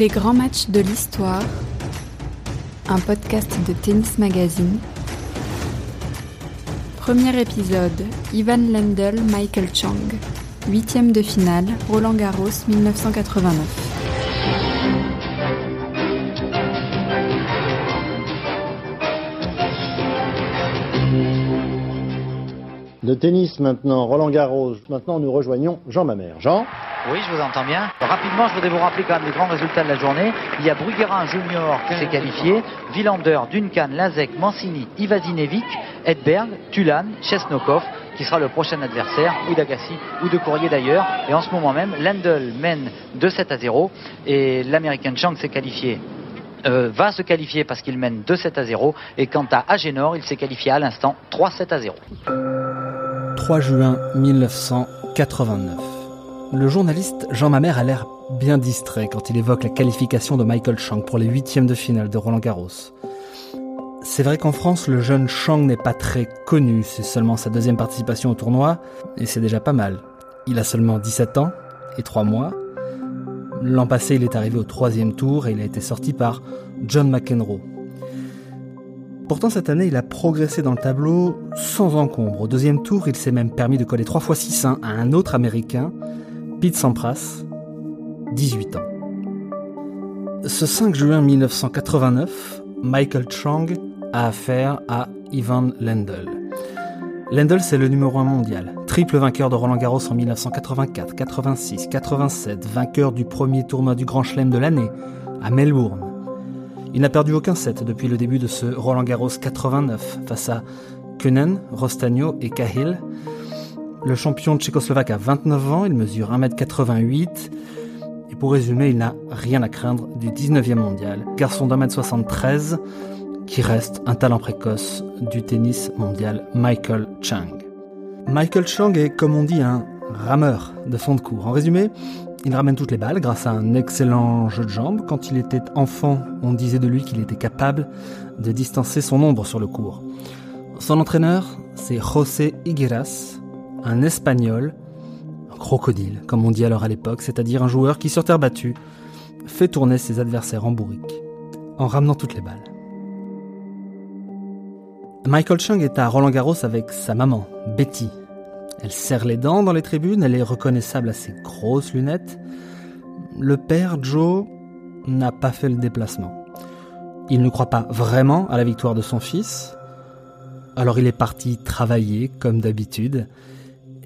Les grands matchs de l'histoire. Un podcast de Tennis Magazine. Premier épisode. Ivan Lendl, Michael Chang. Huitième de finale. Roland Garros 1989. Le tennis maintenant, Roland Garros. Maintenant, nous rejoignons Jean Mamère. Jean? Oui, je vous entends bien. Rapidement, je voudrais vous rappeler quand même les grands résultats de la journée. Il y a Bruguera Junior qui s'est qualifié, Villander, Duncan, Lazek, Mancini, Ivasinevic, Edberg, Tulan, Chesnokov qui sera le prochain adversaire, ou d'Agassi, ou de Courrier d'ailleurs. Et en ce moment même, Lendl mène 2-7 à 0 et l'Américain Chang s'est qualifié euh, va se qualifier parce qu'il mène 2-7 à 0. Et quant à Agenor, il s'est qualifié à l'instant 3-7 à 0. 3 juin 1989. Le journaliste Jean Mamère a l'air bien distrait quand il évoque la qualification de Michael Chang pour les huitièmes de finale de Roland Garros. C'est vrai qu'en France, le jeune Chang n'est pas très connu, c'est seulement sa deuxième participation au tournoi, et c'est déjà pas mal. Il a seulement 17 ans et 3 mois. L'an passé, il est arrivé au troisième tour et il a été sorti par John McEnroe. Pourtant, cette année, il a progressé dans le tableau sans encombre. Au deuxième tour, il s'est même permis de coller 3 fois 6-1 à un autre américain, Pete Sampras, 18 ans. Ce 5 juin 1989, Michael Chang a affaire à Ivan Lendl. Lendl, c'est le numéro 1 mondial, triple vainqueur de Roland Garros en 1984, 86, 87, vainqueur du premier tournoi du Grand Chelem de l'année, à Melbourne. Il n'a perdu aucun set depuis le début de ce Roland Garros 89 face à Kunen, Rostagno et Cahill. Le champion tchécoslovaque a 29 ans, il mesure 1m88. Et pour résumer, il n'a rien à craindre du 19e mondial. Garçon d'1m73 qui reste un talent précoce du tennis mondial Michael Chang. Michael Chang est, comme on dit, un rameur de fond de cours. En résumé, il ramène toutes les balles grâce à un excellent jeu de jambes. Quand il était enfant, on disait de lui qu'il était capable de distancer son ombre sur le court. Son entraîneur, c'est José Higueras, un espagnol, un crocodile, comme on dit alors à l'époque, c'est-à-dire un joueur qui, sur terre battue, fait tourner ses adversaires en bourrique, en ramenant toutes les balles. Michael Chang est à Roland Garros avec sa maman, Betty. Elle serre les dents dans les tribunes, elle est reconnaissable à ses grosses lunettes. Le père, Joe, n'a pas fait le déplacement. Il ne croit pas vraiment à la victoire de son fils. Alors il est parti travailler, comme d'habitude.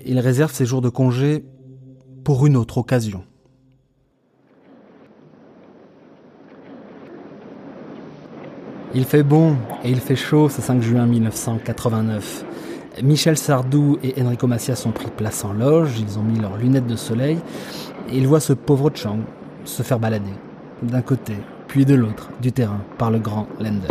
Il réserve ses jours de congé pour une autre occasion. Il fait bon et il fait chaud ce 5 juin 1989. Michel Sardou et Enrico Macias ont pris place en loge, ils ont mis leurs lunettes de soleil et ils voient ce pauvre Chang se faire balader d'un côté puis de l'autre du terrain par le grand Lendl.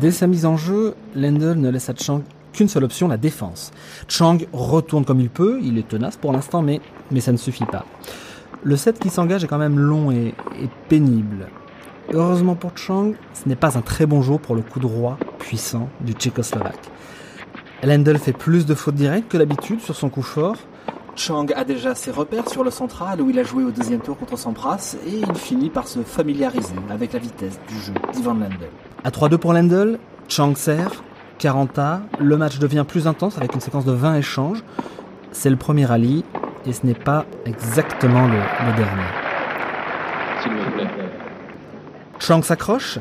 Dès sa mise en jeu, Lendl ne laisse à Chang qu'une seule option, la défense. Chang retourne comme il peut, il est tenace pour l'instant, mais, mais ça ne suffit pas. Le set qui s'engage est quand même long et, et pénible. Heureusement pour Chang, ce n'est pas un très bon jour pour le coup droit puissant du Tchécoslovaque. Lendl fait plus de fautes directes que d'habitude sur son coup fort. Chang a déjà ses repères sur le central où il a joué au deuxième tour contre Sampras et il finit par se familiariser avec la vitesse du jeu d'Ivan Lendl. À 3-2 pour Lendl, Chang sert, 40 A, le match devient plus intense avec une séquence de 20 échanges. C'est le premier rallye et ce n'est pas exactement le, le dernier. S'il vous plaît. Chang s'accroche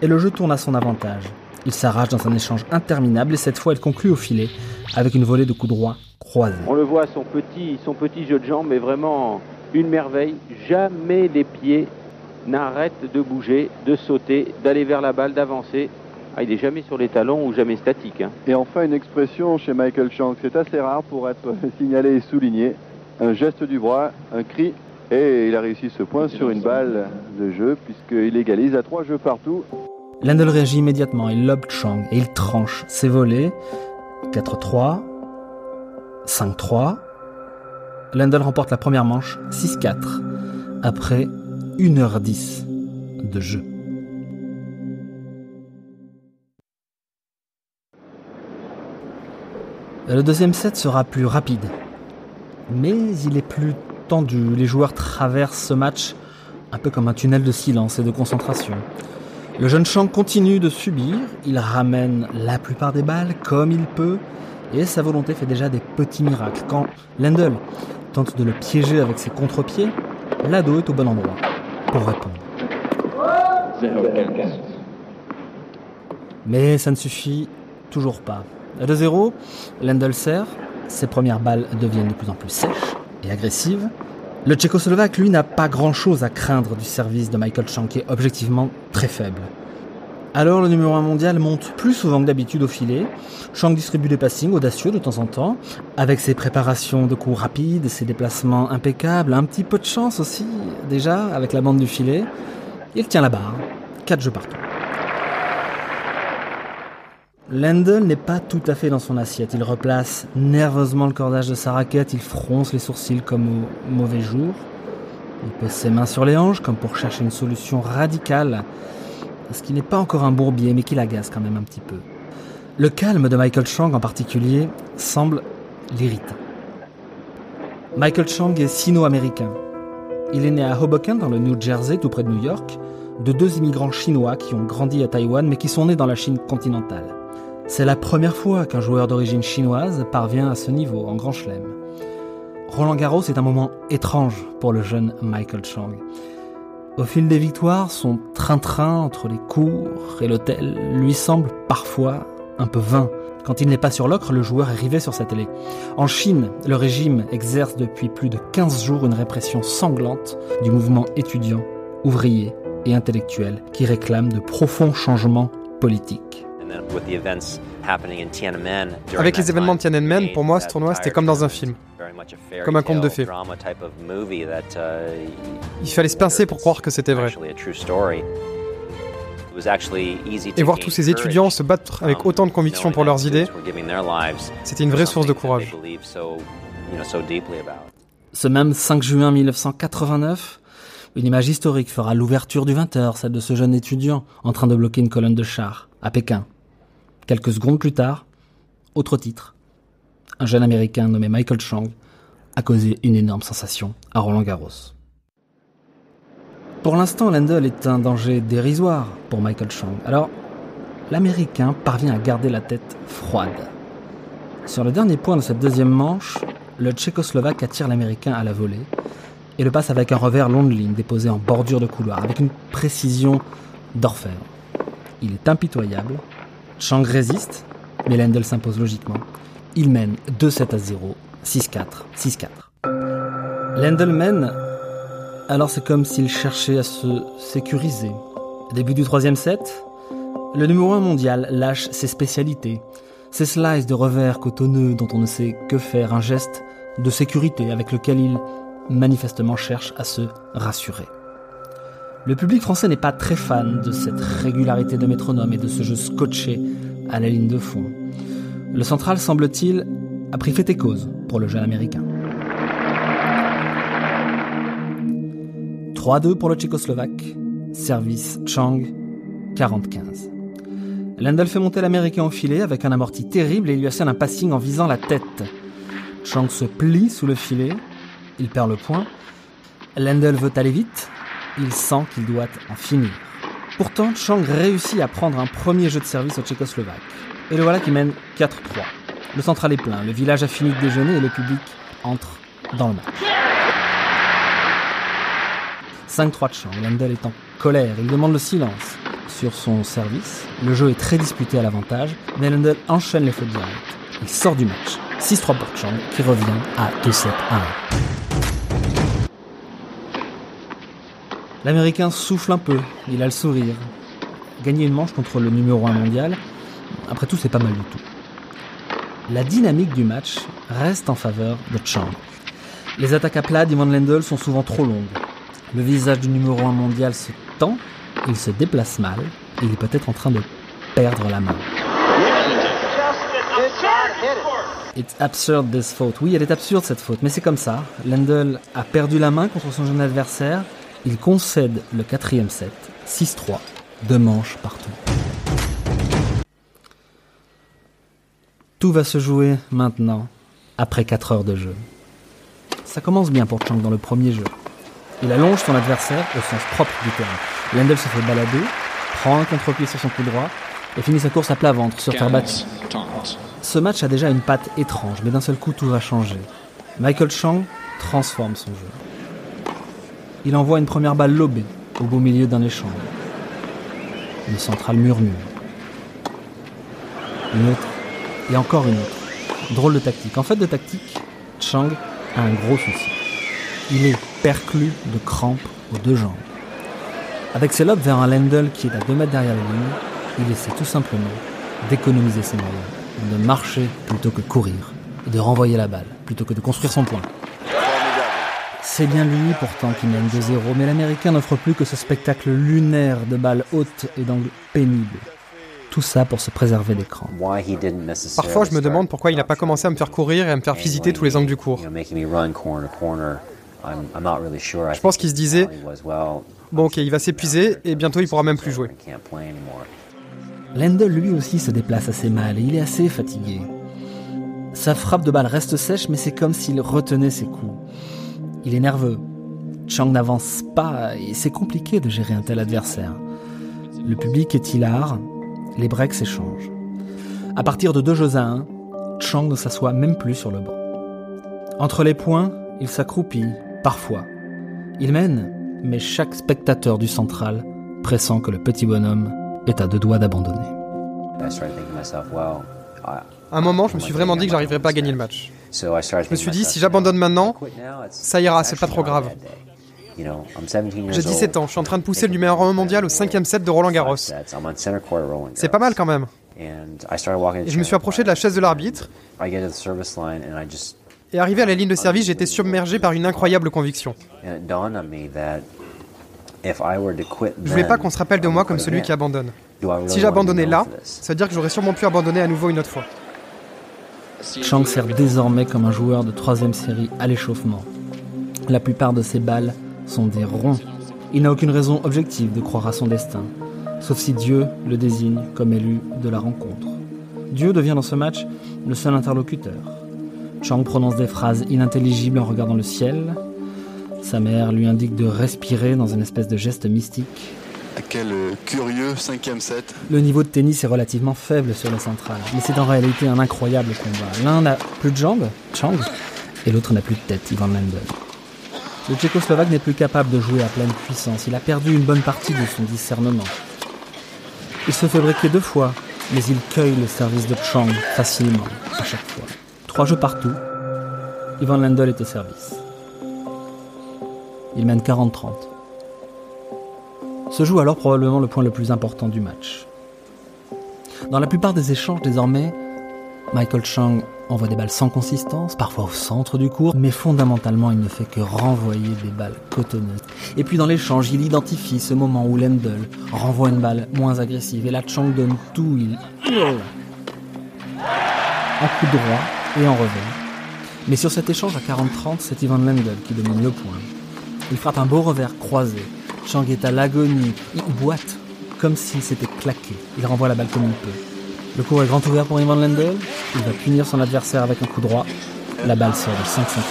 et le jeu tourne à son avantage. Il s'arrache dans un échange interminable et cette fois il conclut au filet avec une volée de coups droits croisés. On le voit, son petit, son petit jeu de jambes est vraiment une merveille. Jamais les pieds n'arrêtent de bouger, de sauter, d'aller vers la balle, d'avancer. Ah, il n'est jamais sur les talons ou jamais statique. hein. Et enfin, une expression chez Michael Chang, c'est assez rare pour être signalé et souligné. Un geste du bras, un cri, et il a réussi ce point sur une balle de jeu, puisqu'il égalise à trois jeux partout. Lendl réagit immédiatement, il lobe Chang et il tranche ses volets. 4-3, 5-3. Lendl remporte la première manche 6-4 après 1h10 de jeu. Le deuxième set sera plus rapide, mais il est plus tendu. Les joueurs traversent ce match un peu comme un tunnel de silence et de concentration. Le jeune Chang continue de subir, il ramène la plupart des balles comme il peut, et sa volonté fait déjà des petits miracles. Quand Lendl tente de le piéger avec ses contre-pieds, l'ado est au bon endroit pour répondre. Mais ça ne suffit toujours pas. À 2-0, Lendl sert, ses premières balles deviennent de plus en plus sèches et agressives. Le Tchécoslovaque, lui, n'a pas grand-chose à craindre du service de Michael Chang, qui est objectivement très faible. Alors le numéro 1 mondial monte plus souvent que d'habitude au filet. Chang distribue des passings audacieux de temps en temps, avec ses préparations de coups rapides, ses déplacements impeccables, un petit peu de chance aussi, déjà, avec la bande du filet. Il tient la barre. 4 jeux partout. Lendl n'est pas tout à fait dans son assiette. Il replace nerveusement le cordage de sa raquette, il fronce les sourcils comme au mauvais jour. Il pose ses mains sur les hanches comme pour chercher une solution radicale, ce qui n'est pas encore un bourbier mais qui l'agace quand même un petit peu. Le calme de Michael Chang en particulier semble l'irriter. Michael Chang est sino-américain. Il est né à Hoboken dans le New Jersey, tout près de New York, de deux immigrants chinois qui ont grandi à Taïwan mais qui sont nés dans la Chine continentale. C'est la première fois qu'un joueur d'origine chinoise parvient à ce niveau en Grand Chelem. Roland Garros est un moment étrange pour le jeune Michael Chang. Au fil des victoires, son train-train entre les cours et l'hôtel lui semble parfois un peu vain. Quand il n'est pas sur l'ocre, le joueur est rivé sur sa télé. En Chine, le régime exerce depuis plus de 15 jours une répression sanglante du mouvement étudiant, ouvrier et intellectuel qui réclame de profonds changements politiques. Avec les événements de Tiananmen, pour moi, ce tournoi, c'était comme dans un film, comme un conte de fées. Il fallait se pincer pour croire que c'était vrai. Et voir tous ces étudiants se battre avec autant de conviction pour leurs idées, c'était une vraie source de courage. Ce même 5 juin 1989, une image historique fera l'ouverture du 20h, celle de ce jeune étudiant en train de bloquer une colonne de chars à Pékin. Quelques secondes plus tard, autre titre. Un jeune américain nommé Michael Chang a causé une énorme sensation à Roland Garros. Pour l'instant, Lendl est un danger dérisoire pour Michael Chang. Alors, l'américain parvient à garder la tête froide. Sur le dernier point de cette deuxième manche, le tchécoslovaque attire l'américain à la volée et le passe avec un revers long de ligne déposé en bordure de couloir avec une précision d'orfèvre. Il est impitoyable Chang résiste, mais Lendl s'impose logiquement. Il mène 2-7 à 0, 6-4, 6-4. Lendl mène, alors c'est comme s'il cherchait à se sécuriser. Début du troisième set, le numéro 1 mondial lâche ses spécialités, ses slices de revers cotonneux dont on ne sait que faire, un geste de sécurité avec lequel il manifestement cherche à se rassurer. Le public français n'est pas très fan de cette régularité de métronome et de ce jeu scotché à la ligne de fond. Le central, semble-t-il, a pris fait et cause pour le jeune américain. 3-2 pour le tchécoslovaque. Service Chang, 40-15. Lendl fait monter l'américain au filet avec un amorti terrible et lui assène un passing en visant la tête. Chang se plie sous le filet. Il perd le point. Lendl veut aller vite, il sent qu'il doit en finir. Pourtant, Chang réussit à prendre un premier jeu de service au Tchécoslovaque. Et le voilà qui mène 4-3. Le central est plein, le village a fini de déjeuner et le public entre dans le match. 5-3 de Chang, Lendl est en colère, il demande le silence. Sur son service, le jeu est très disputé à l'avantage, mais Lendl enchaîne les fautes directes. Il sort du match. 6-3 pour Chang, qui revient à 2-7 L'Américain souffle un peu, il a le sourire. Gagner une manche contre le numéro 1 mondial, après tout, c'est pas mal du tout. La dynamique du match reste en faveur de Chang. Les attaques à plat d'Ivan Lendl sont souvent trop longues. Le visage du numéro 1 mondial se tend, il se déplace mal, il est peut-être en train de perdre la main. It's absurd this faute. Oui, elle est absurde cette faute, mais c'est comme ça. Lendl a perdu la main contre son jeune adversaire, il concède le quatrième set, 6-3, deux manches partout. Tout va se jouer maintenant, après 4 heures de jeu. Ça commence bien pour Chang dans le premier jeu. Il allonge son adversaire au sens propre du terme. Lendl se fait balader, prend un contre-pied sur son coup droit et finit sa course à plat ventre sur terre battue. Ce match a déjà une patte étrange, mais d'un seul coup tout va changer. Michael Chang transforme son jeu. Il envoie une première balle lobée au beau milieu d'un échange. Une centrale murmure. Une autre et encore une autre. Drôle de tactique. En fait, de tactique, Chang a un gros souci. Il est perclus de crampes aux deux jambes. Avec ses lobes vers un Lendl qui est à 2 mètres derrière la ligne, il essaie tout simplement d'économiser ses moyens, de marcher plutôt que courir, et de renvoyer la balle plutôt que de construire son point. C'est bien lui pourtant qui mène 2-0, mais l'Américain n'offre plus que ce spectacle lunaire de balles hautes et d'angles pénibles. Tout ça pour se préserver des crampes. Parfois, je me demande pourquoi il n'a pas commencé à me faire courir et à me faire visiter tous les angles du cours. Je pense qu'il se disait Bon, ok, il va s'épuiser et bientôt il pourra même plus jouer. Lendl lui aussi se déplace assez mal et il est assez fatigué. Sa frappe de balle reste sèche, mais c'est comme s'il retenait ses coups. Il est nerveux. Chang n'avance pas et c'est compliqué de gérer un tel adversaire. Le public est hilar, les breaks s'échangent. À partir de deux jeux à un, Chang ne s'assoit même plus sur le banc. Entre les points, il s'accroupit, parfois. Il mène, mais chaque spectateur du central pressent que le petit bonhomme est à deux doigts d'abandonner. À un moment, je me suis vraiment dit que j'arriverais pas à gagner le match. Je me suis dit, si j'abandonne maintenant, ça ira, c'est pas trop grave. J'ai 17 ans, je suis en train de pousser le numéro 1 mondial au cinquième set de Roland Garros. C'est pas mal quand même. Et je me suis approché de la chaise de l'arbitre. Et arrivé à la ligne de service, j'étais submergé par une incroyable conviction. Je voulais pas qu'on se rappelle de moi comme celui qui abandonne. Si j'abandonnais là, ça veut dire que j'aurais sûrement pu abandonner à nouveau une autre fois. Chang sert désormais comme un joueur de troisième série à l'échauffement. La plupart de ses balles sont des ronds. Il n'a aucune raison objective de croire à son destin, sauf si Dieu le désigne comme élu de la rencontre. Dieu devient dans ce match le seul interlocuteur. Chang prononce des phrases inintelligibles en regardant le ciel. Sa mère lui indique de respirer dans une espèce de geste mystique. Quel curieux cinquième set. Le niveau de tennis est relativement faible sur le central, mais c'est en réalité un incroyable combat. L'un n'a plus de jambes, Chang, et l'autre n'a plus de tête, Ivan Lendl. Le Tchécoslovaque n'est plus capable de jouer à pleine puissance. Il a perdu une bonne partie de son discernement. Il se fait briquer deux fois, mais il cueille le service de Chang facilement, à chaque fois. Trois jeux partout. Ivan Lendl est au service. Il mène 40-30. Se joue alors probablement le point le plus important du match. Dans la plupart des échanges désormais, Michael Chang envoie des balles sans consistance, parfois au centre du cours, mais fondamentalement il ne fait que renvoyer des balles cotonneuses. Et puis dans l'échange, il identifie ce moment où Lendl renvoie une balle moins agressive, et là Chang donne tout, il en coup droit et en revers. Mais sur cet échange à 40-30, c'est Ivan Lendl qui domine le point. Il frappe un beau revers croisé. Chang est à l'agonie. Il boite comme s'il s'était claqué. Il renvoie la balle comme il peut. Le cours est grand ouvert pour Ivan Lendl. Il va punir son adversaire avec un coup droit. La balle sort de 5 cm.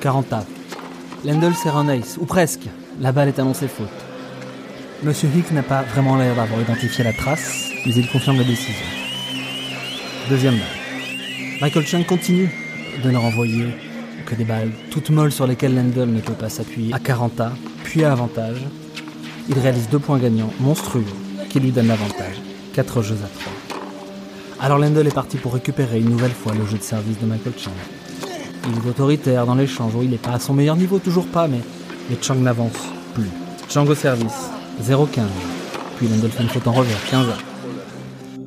40 tables. Lendl sert un ace, ou presque. La balle est annoncée faute. Monsieur Hicks n'a pas vraiment l'air d'avoir identifié la trace, mais il confirme la décision. Deuxième balle. Michael Chang continue de ne renvoyer que des balles toutes molles sur lesquelles Lendl ne peut pas s'appuyer à 40 A, puis à avantage. Il réalise deux points gagnants monstrueux qui lui donnent l'avantage. 4 jeux à 3. Alors Lendl est parti pour récupérer une nouvelle fois le jeu de service de Michael Chang. Il est autoritaire dans l'échange, où il n'est pas à son meilleur niveau, toujours pas, mais, Chang n'avance plus. Chang au service, 0-15. Puis Lendl fait une en revers, 15 A.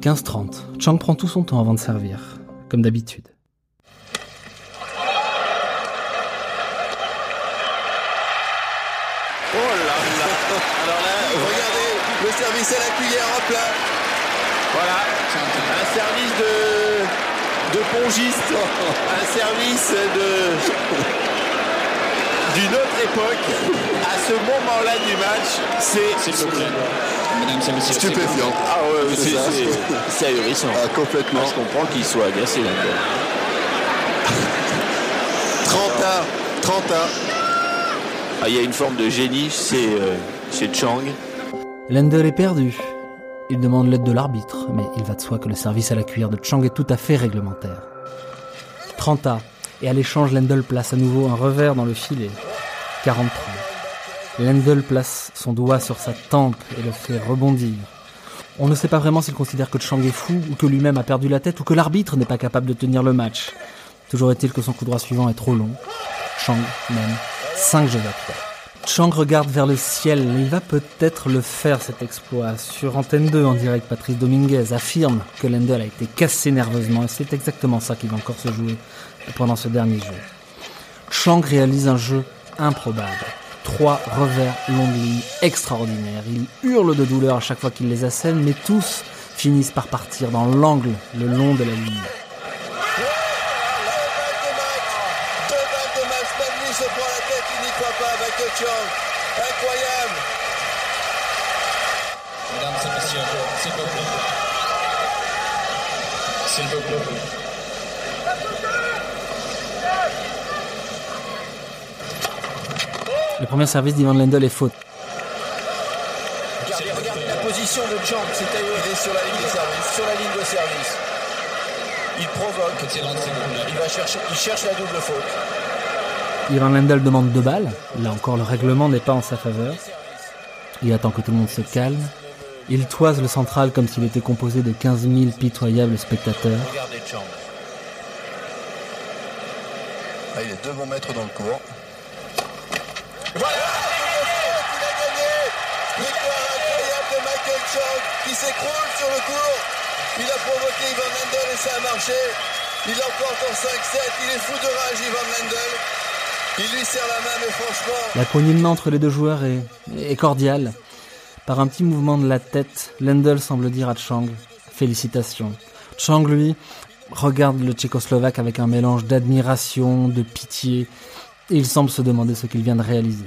15-30. Chang prend tout son temps avant de servir, comme d'habitude. Oh là là Alors là, regardez, le service à la cuillère, hop là Voilà, un service de, de pongiste, un service de d'une autre époque. À ce moment-là du match, c'est stupéfiant. Ah ouais, c'est ça. C'est ahurissant. Ah, complètement. Je comprends qu'il soit agacé là. 30 30 Ah, il y a une forme de génie chez, euh, chez Chang. Lendl est perdu. Il demande l'aide de l'arbitre, mais il va de soi que le service à la cuillère de Chang est tout à fait réglementaire. 30 et à l'échange, Lendl place à nouveau un revers dans le filet. 43. Lendl place son doigt sur sa tempe et le fait rebondir. On ne sait pas vraiment s'il considère que Chang est fou, ou que lui-même a perdu la tête, ou que l'arbitre n'est pas capable de tenir le match. Toujours est-il que son coup droit suivant est trop long. Chang mène 5 jeux à 3. Chang regarde vers le ciel. Il va peut-être le faire cet exploit. Sur Antenne 2 en direct, Patrice Dominguez affirme que Lendl a été cassé nerveusement et c'est exactement ça qui va encore se jouer pendant ce dernier jeu. Chang réalise un jeu improbable. Trois revers longue ligne extraordinaires. Il hurle de douleur à chaque fois qu'il les assène, mais tous finissent par partir dans l'angle le long de la ligne. Incroyable Mesdames et messieurs, s'il vous plaît. S'il vous plaît. Le premier service d'Ivan Lendl est faute. Regardez, regardez la position de Chang, c'est il est sur la ligne de service, sur la ligne de service. Il provoque, il va chercher, il cherche la double faute. Ivan Lendl demande deux balles. Là encore, le règlement n'est pas en sa faveur. Il attend que tout le monde se calme. Il toise le central comme s'il était composé de 15 000 pitoyables spectateurs. Ah, il est deux bons mètres dans le cours. Voilà Il a gagné Victoire incroyable de Michael Chang qui s'écroule sur le cours. Il a provoqué Ivan Lendl et ça a marché. Il l'emporte en 5-7. Il est fou de rage, Ivan Lendl. Il la main, poignée entre les deux joueurs est, cordiale. Par un petit mouvement de la tête, Lendl semble dire à Chang « Félicitations ». Chang, lui, regarde le Tchécoslovaque avec un mélange d'admiration, de pitié il semble se demander ce qu'il vient de réaliser.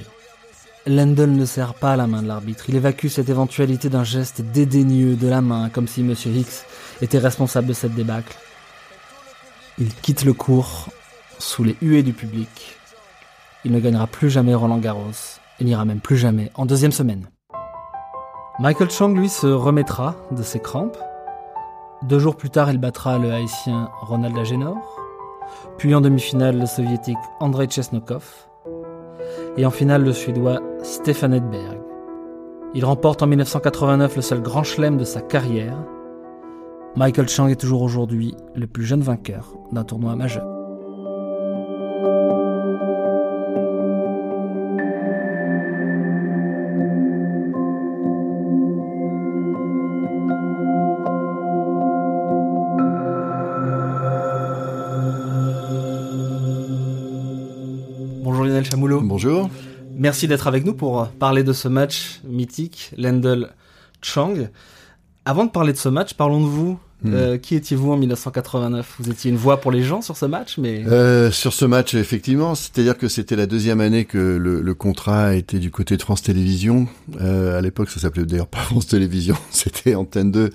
Lendl ne serre pas la main de l'arbitre. Il évacue cette éventualité d'un geste dédaigneux de la main, comme si M. Hicks était responsable de cette débâcle. Il quitte le cours sous les huées du public. Il ne gagnera plus jamais Roland Garros. Il n'ira même plus jamais en deuxième semaine. Michael Chang, lui, se remettra de ses crampes. Deux jours plus tard, il battra le haïtien Ronald Agenor. Puis en demi-finale, le soviétique Andrei Chesnokov. Et en finale, le suédois Stefan Edberg. Il remporte en 1989 le seul grand chelem de sa carrière. Michael Chang est toujours aujourd'hui le plus jeune vainqueur d'un tournoi majeur. Bonjour. Merci d'être avec nous pour parler de ce match mythique, Lendl Chang. Avant de parler de ce match, parlons de vous. Hmm. Euh, qui étiez-vous en 1989 Vous étiez une voix pour les gens sur ce match, mais euh, sur ce match, effectivement, c'est-à-dire que c'était la deuxième année que le, contrat était du côté de France Télévisions. Euh, à l'époque, ça s'appelait d'ailleurs pas France Télévisions, c'était Antenne 2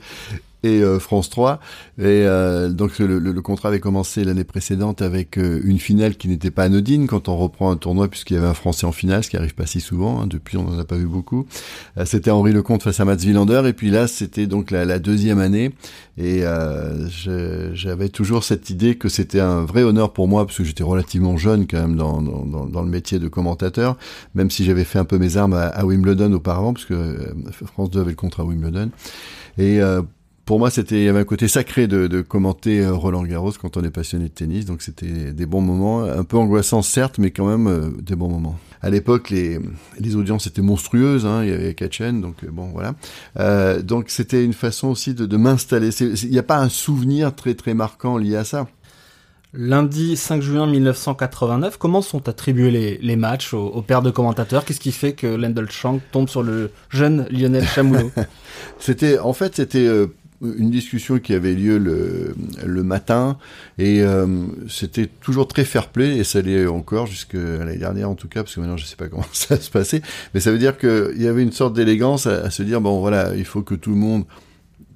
et euh, France 3. Et euh, donc le, le, contrat avait commencé l'année précédente avec euh, une finale qui n'était pas anodine quand on reprend un tournoi puisqu'il y avait un Français en finale, ce qui arrive pas si souvent. Hein. depuis, on n'en a pas vu beaucoup. c'était Henri Lecomte face à Mats Wilander. Et puis là, c'était donc la, la, deuxième année. Et j'avais toujours cette idée que c'était un vrai honneur pour moi parce que j'étais relativement jeune quand même dans, dans, dans, le métier de commentateur, même si j'avais fait un peu mes armes à, à Wimbledon auparavant, parce que France 2 avait le contrat à Wimbledon. Et pour moi, c'était il y avait un côté sacré de, de, commenter euh, Roland Garros quand on est passionné de tennis. Donc c'était des bons moments, un peu angoissants certes, mais quand même euh, des bons moments. À l'époque, les, les audiences étaient monstrueuses. Hein, il y avait quatre chaînes, donc euh, bon voilà. Euh, donc c'était une façon aussi de, de m'installer. Il n'y a pas un souvenir très très marquant lié à ça. Lundi 5 juin 1989, comment sont attribués les, les matchs au, au père de commentateurs? Qu'est-ce qui fait que Lendl Chang tombe sur le jeune Lionel Chamoulot C'était en fait c'était une discussion qui avait lieu le, le matin et euh, c'était toujours très fair-play et ça l'est encore jusqu'à l'année dernière en tout cas parce que maintenant je sais pas comment ça se passait mais ça veut dire qu'il y avait une sorte d'élégance à, se dire bon voilà il faut que tout le monde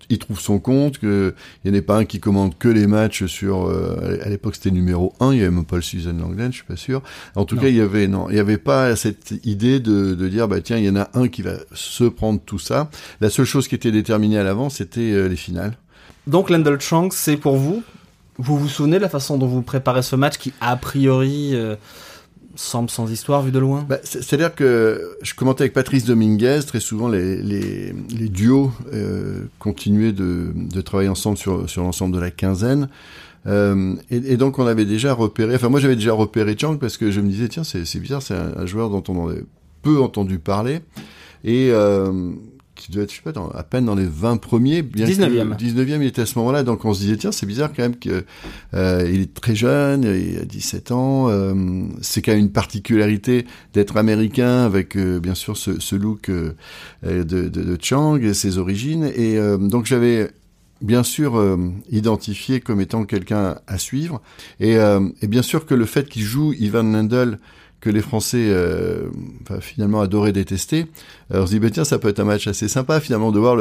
il trouve son compte, qu'il n'y en ait pas un qui commande que les matchs sur. Euh, à l'époque, c'était numéro 1, il y avait même pas le Susan Langland, je suis pas sûr. En tout cas, il y avait non, il y avait pas cette idée de, de dire bah tiens, il y en a un qui va se prendre tout ça. La seule chose qui était déterminée à l'avance, c'était euh, les finales. Donc Lendl Chang, c'est pour vous Vous vous souvenez de la façon dont vous préparez ce match qui a priori euh, semble sans histoire vu de loin bah, C'est-à-dire que je commentais avec Patrice Dominguez, très souvent les, les, duos euh, continuaient de, de, travailler ensemble sur, sur l'ensemble de la quinzaine. Euh, et, donc on avait déjà repéré, enfin moi j'avais déjà repéré Chang parce que je me disais tiens c'est bizarre, c'est un, un, joueur dont on avait peu entendu parler. Et euh, qui devait être, je sais pas, dans, à peine dans les 20 premiers. Bien 19e. 19e, il était à ce moment-là. Donc, on se disait, tiens, c'est bizarre quand même que euh, il est très jeune, il a 17 ans. Euh, c'est quand même une particularité d'être américain avec, euh, bien sûr, ce, ce look euh, de, de, de, Chang et ses origines. Et euh, donc, j'avais bien sûr identifié comme étant quelqu'un à suivre. Et, et, bien sûr que le fait qu'il joue Ivan Lendl que les Français euh, finalement adoraient détester. Alors on se dit, bah, tiens, ça peut être un match assez sympa finalement de voir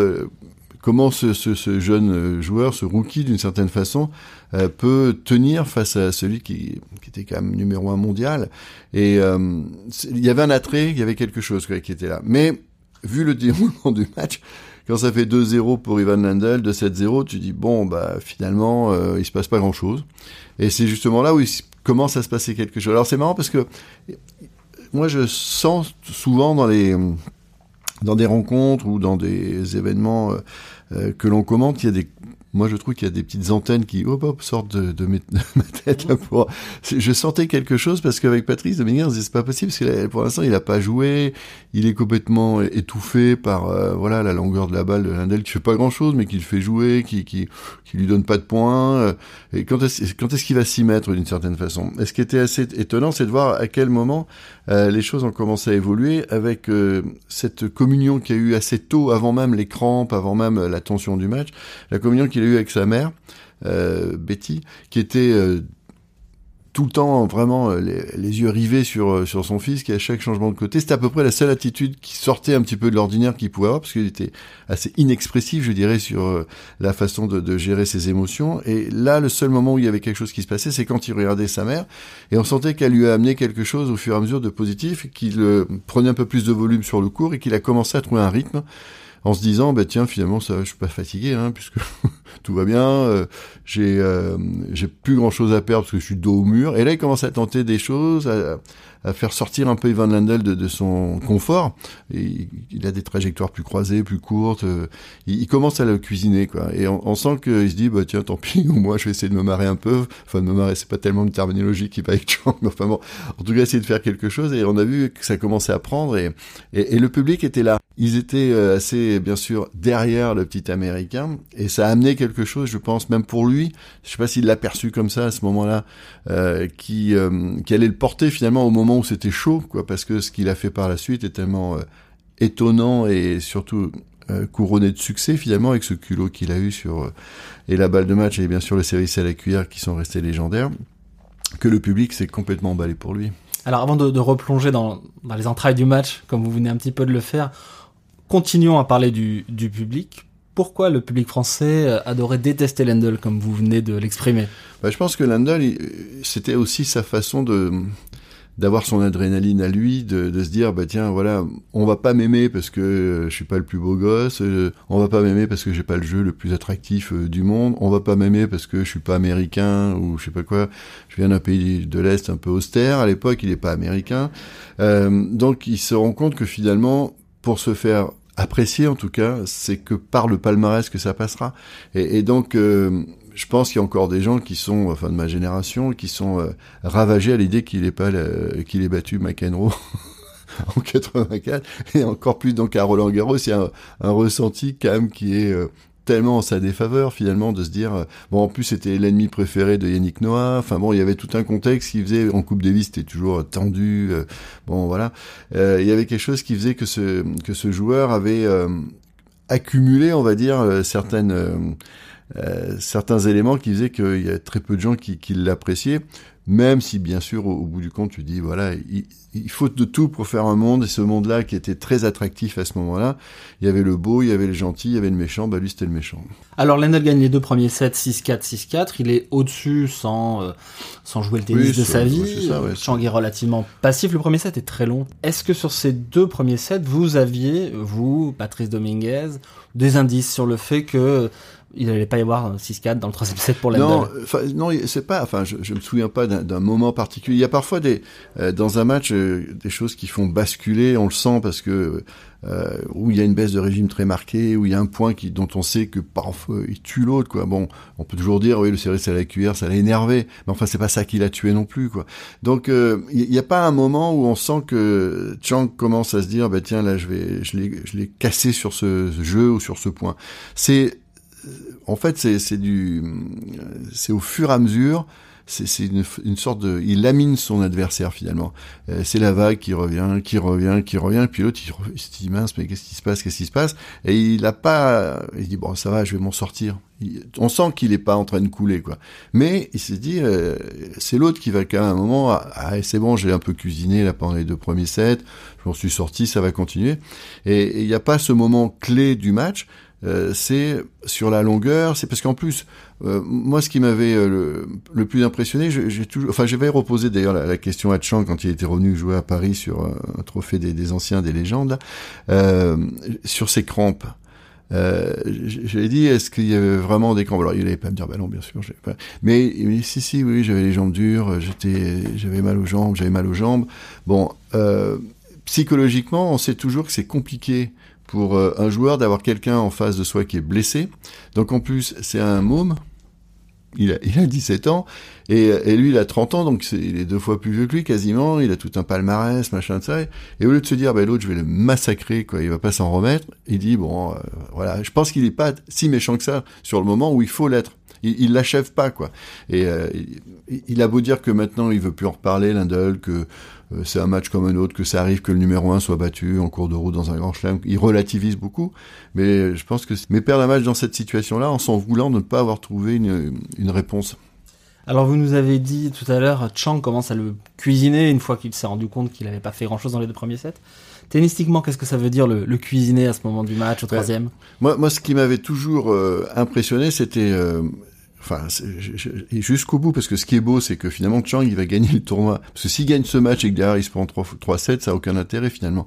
comment ce, jeune joueur, ce rookie d'une certaine façon, euh, peut tenir face à celui qui, était quand même numéro un mondial. Et euh, il y avait un attrait, il y avait quelque chose qui était là. Mais vu le déroulement du match, quand ça fait 2-0 pour Ivan Lendl, de 7-0, tu dis bon bah finalement euh, il se passe pas grand chose. Et c'est justement là où il commence à se passer quelque chose. Alors c'est marrant parce que moi je sens souvent dans les dans des rencontres ou dans des événements euh, euh que l'on commente, il y a des moi, je trouve qu'il y a des petites antennes qui hop, hop, sortent de, de, ma tête. Là, pour... Je sentais quelque chose parce qu'avec Patrice Dominguez, c'est pas possible parce que pour l'instant, il a pas joué. Il est complètement étouffé par euh, voilà la longueur de la balle de Lindel qui fait pas grand chose, mais qui le fait jouer, qui qui qui lui donne pas de points. Euh, et quand est-ce quand est-ce qu'il va s'y mettre d'une certaine façon? Et ce qui était assez étonnant, c'est de voir à quel moment euh, les choses ont commencé à évoluer avec euh, cette communion qu'il y a eu assez tôt, avant même les crampes, avant même la tension du match, la communion qu'il eu avec sa mère, euh, Betty, qui était euh, tout le temps vraiment euh, les, yeux rivés sur sur son fils qui à chaque changement de côté c'était à peu près la seule attitude qui sortait un petit peu de l'ordinaire qu'il pouvait avoir parce qu'il était assez inexpressif je dirais sur la façon de, de, gérer ses émotions. Et là le seul moment où il y avait quelque chose qui se passait c'est quand il regardait sa mère et on sentait qu'elle lui a amené quelque chose au fur et à mesure de positif qu'il prenait un peu plus de volume sur le cours et qu'il a commencé à trouver un rythme en se disant bah tiens finalement ça je suis pas fatigué hein, puisque tout va bien euh, j'ai euh, j'ai plus grand chose à perdre parce que je suis dos au mur. Et là il commence à tenter des choses à, à faire sortir un peu Ivan Lendl de, de son confort. Et il a des trajectoires plus croisées plus courtes euh, il, il, commence à le cuisiner quoi. Et on, on sent qu'il se dit bah tiens tant pis moi je vais essayer de me marrer un peu. Enfin de me marrer c'est pas tellement une terminologie qui va avec Chang mais enfin bon. En tout cas essayer de faire quelque chose. Et on a vu que ça commençait à prendre et, et le public était là ils étaient assez bien sûr derrière le petit américain et ça a amené quelque chose je pense même pour lui je sais pas s'il l'a perçu comme ça à ce moment-là euh, qui euh, qui allait le porter finalement au moment où c'était chaud quoi parce que ce qu'il a fait par la suite est tellement euh, étonnant et surtout euh, couronné de succès finalement avec ce culot qu'il a eu sur et la balle de match et bien sûr le service à la cuillère qui sont restés légendaires que le public s'est complètement emballé pour lui. Alors avant de, de replonger dans, dans les entrailles du match comme vous venez un petit peu de le faire continuons à parler du, public. Pourquoi le public français euh, adorait détester Lendl, comme vous venez de l'exprimer? Bah, Je pense que Lendl, c'était aussi sa façon de d'avoir son adrénaline à lui, de, se dire bah tiens voilà on va pas m'aimer parce que euh, je suis pas le plus beau gosse, euh, on va pas m'aimer parce que j'ai pas le jeu le plus attractif du monde, on va pas m'aimer parce que je suis pas américain ou je sais pas quoi, je viens d'un pays de l'est un peu austère. À l'époque il est pas américain, donc il se rend compte que finalement pour se faire apprécier en tout cas, c'est que par le palmarès que ça passera. Et, donc, euh, je pense qu'il y a encore des gens qui sont, enfin de ma génération, qui sont euh, ravagés à l'idée qu'il ait pas, qu'il ait battu McEnroe. en 84 et encore plus donc à Roland Garros il y a un, un ressenti quand même qui est euh, tellement en sa défaveur finalement de se dire euh, bon en plus c'était l'ennemi préféré de Yannick Noah. Enfin bon il y avait tout un contexte qui faisait en Coupe Davis c'était toujours tendu euh, bon voilà. Euh, il y avait quelque chose qui faisait que ce que ce joueur avait euh, accumulé on va dire certaines certains éléments qui faisaient qu'il y a très peu de gens qui, qui l'appréciaient même si bien sûr au, bout du compte tu dis voilà il, faut de tout pour faire un monde et ce monde-là qui était très attractif à ce moment-là il y avait le beau il y avait le gentil il y avait le méchant bah lui c'était le méchant. Alors Lendl gagne les deux premiers sets 6-4 6-4 il est au-dessus sans euh, sans jouer le tennis de sa vie. ça, Chang est relativement passif. Le premier set est très long. Est-ce que sur ces deux premiers sets vous aviez vous Patrice Dominguez des indices sur le fait que il n'allait pas y avoir 6-4 dans le troisième set pour Lendl. Non, non, c'est pas. Enfin, je, je me souviens pas d'un moment particulier. Il y a parfois des euh, dans un match euh, des choses qui font basculer. On le sent parce que euh, où il y a une baisse de régime très marquée, où il y a un point qui dont on sait que parfois il tue l'autre. Quoi. Bon, on peut toujours dire oui, le service à la cuillère, ça l'a énervé, mais enfin c'est pas ça qui l'a tué non plus. Quoi. Donc il n'y a pas un moment où on sent que Chang commence à se dire bah tiens là je vais je l'ai je l'ai cassé sur ce jeu ou sur ce point. C'est en fait, c'est du, c'est au fur et à mesure, c'est une, une, sorte de, il lamine son adversaire finalement. Euh, c'est la vague qui revient, qui revient, qui revient, puis l'autre il, se dit mince, mais qu'est-ce qui se passe, qu'est-ce qui se passe? Et il a pas, il dit bon ça va, je vais m'en sortir. on sent qu'il est pas en train de couler quoi. Mais il se dit, euh, c'est l'autre qui va quand même à un moment, ah, ah c'est bon, j'ai un peu cuisiné là pendant les deux premiers sets, je m'en suis sorti, ça va continuer. Et il n'y a pas ce moment clé du match euh, c'est sur la longueur, c'est parce qu'en plus, euh, moi, ce qui m'avait euh, le, plus impressionné, j'ai toujours, enfin, j'avais reposé d'ailleurs la, question à Chang quand il était revenu jouer à Paris sur un trophée des, anciens, des légendes, sur ses crampes. Euh, j'avais dit, est-ce qu'il y avait vraiment des crampes? Alors, il n'allait pas me dire, bah non, bien sûr, pas. Mais, mais si, si, oui, j'avais les jambes dures, j'étais, j'avais mal aux jambes, j'avais mal aux jambes. Bon, psychologiquement, on sait toujours que c'est compliqué pour euh, un joueur d'avoir quelqu'un en face de soi qui est blessé. Donc en plus, c'est un môme. Il a, il a 17 ans. Et, et, lui il a 30 ans. Donc il est deux fois plus vieux que lui quasiment. Il a tout un palmarès machin de ça. Et au lieu de se dire bah l'autre je vais le massacrer quoi il va pas s'en remettre il dit bon euh, voilà. Je pense qu'il est pas si méchant que ça sur le moment où il faut l'être. Il, l'achève pas quoi. Et euh, il, a beau dire que maintenant il veut plus en reparler Lindel que euh, c'est un match comme un autre, que ça arrive que le numéro 1 soit battu en cours de route dans un grand chelem. Il relativise beaucoup, mais je pense que mais perdre un match dans cette situation-là en s'en voulant de ne pas avoir trouvé une, une réponse. Alors vous nous avez dit tout à l'heure, Chang commence à le cuisiner une fois qu'il s'est rendu compte qu'il n'avait pas fait grand-chose dans les deux premiers sets. Tennistiquement, qu'est-ce que ça veut dire le, cuisiner à ce moment du match, au troisième? Moi, moi, ce qui m'avait toujours euh, impressionné, c'était euh, enfin jusqu'au bout parce que ce qui est beau c'est que finalement Chang il va gagner le tournoi. Parce que s'il gagne ce match et que derrière il se prend 3 3 7 ça a aucun intérêt finalement.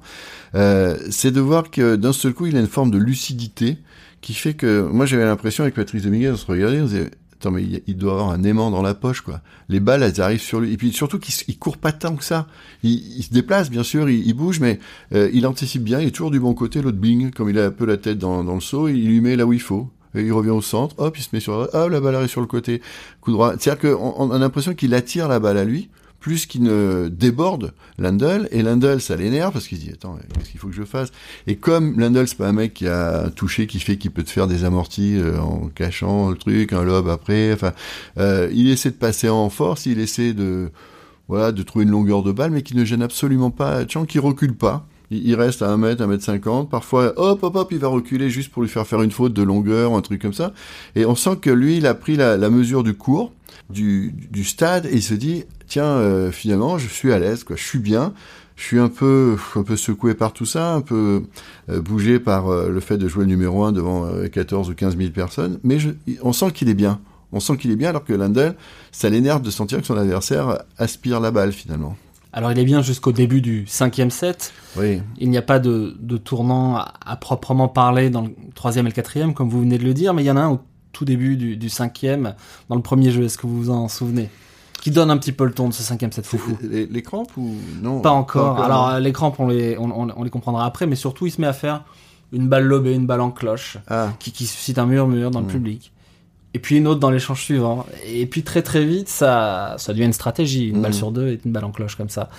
Euh, c'est de voir que d'un seul coup il a une forme de lucidité qui fait que moi j'avais l'impression avec Patrice Dominguez on se regardait on disait attends mais il, doit avoir un aimant dans la poche quoi. Les balles elles arrivent sur lui. Et puis surtout qu'il court pas tant que ça. Il, se déplace bien sûr il, bouge mais euh, il anticipe bien il est toujours du bon côté l'autre bing comme il a un peu la tête dans, dans le saut il lui met là où il faut il revient au centre, hop, il se met sur, hop, la balle arrive sur le côté, coup droit. C'est-à-dire qu'on on a l'impression qu'il attire la balle à lui, plus qu'il ne déborde Landel, et Landel, ça l'énerve, parce qu'il se dit, attends, qu'est-ce qu'il faut que je fasse? Et comme Landel, c'est pas un mec qui a touché qui fait qu'il peut te faire des amortis euh, en cachant le truc, un lob après, enfin, euh, il essaie de passer en force, il essaie de, voilà, de trouver une longueur de balle, mais qui ne gêne absolument pas Chang, qui recule pas il reste à 1 mètre, 1 mètre 50. Parfois, hop, hop, hop, il va reculer juste pour lui faire faire une faute de longueur, un truc comme ça. Et on sent que lui, il a pris la, mesure du cours, du, du, stade, et il se dit, tiens, euh, finalement, je suis à l'aise, quoi, je suis bien. Je suis un peu, un peu secoué par tout ça, un peu euh, bougé par euh, le fait de jouer le numéro 1 devant 14 ou 15 000 personnes, mais je, on sent qu'il est bien. On sent qu'il est bien alors que Landel, ça l'énerve de sentir que son adversaire aspire la balle finalement. Alors il est bien jusqu'au début du cinquième set. Oui. Il n'y a pas de, tournant à, proprement parler dans le troisième et le quatrième, comme vous venez de le dire, mais il y en a un au tout début du, cinquième, dans le premier jeu. Est-ce que vous vous en souvenez? Qui donne un petit peu le ton de ce cinquième set foufou. Les, crampes ou non? Pas encore. Alors les crampes, on les, on, les comprendra après, mais surtout il se met à faire une balle lobée, une balle en cloche, ah. qui, qui suscite un murmure dans le hmm. public et puis une autre dans l'échange suivant. Et puis très très vite, ça, ça devient une stratégie. Une balle mm. sur deux et une balle en cloche comme ça.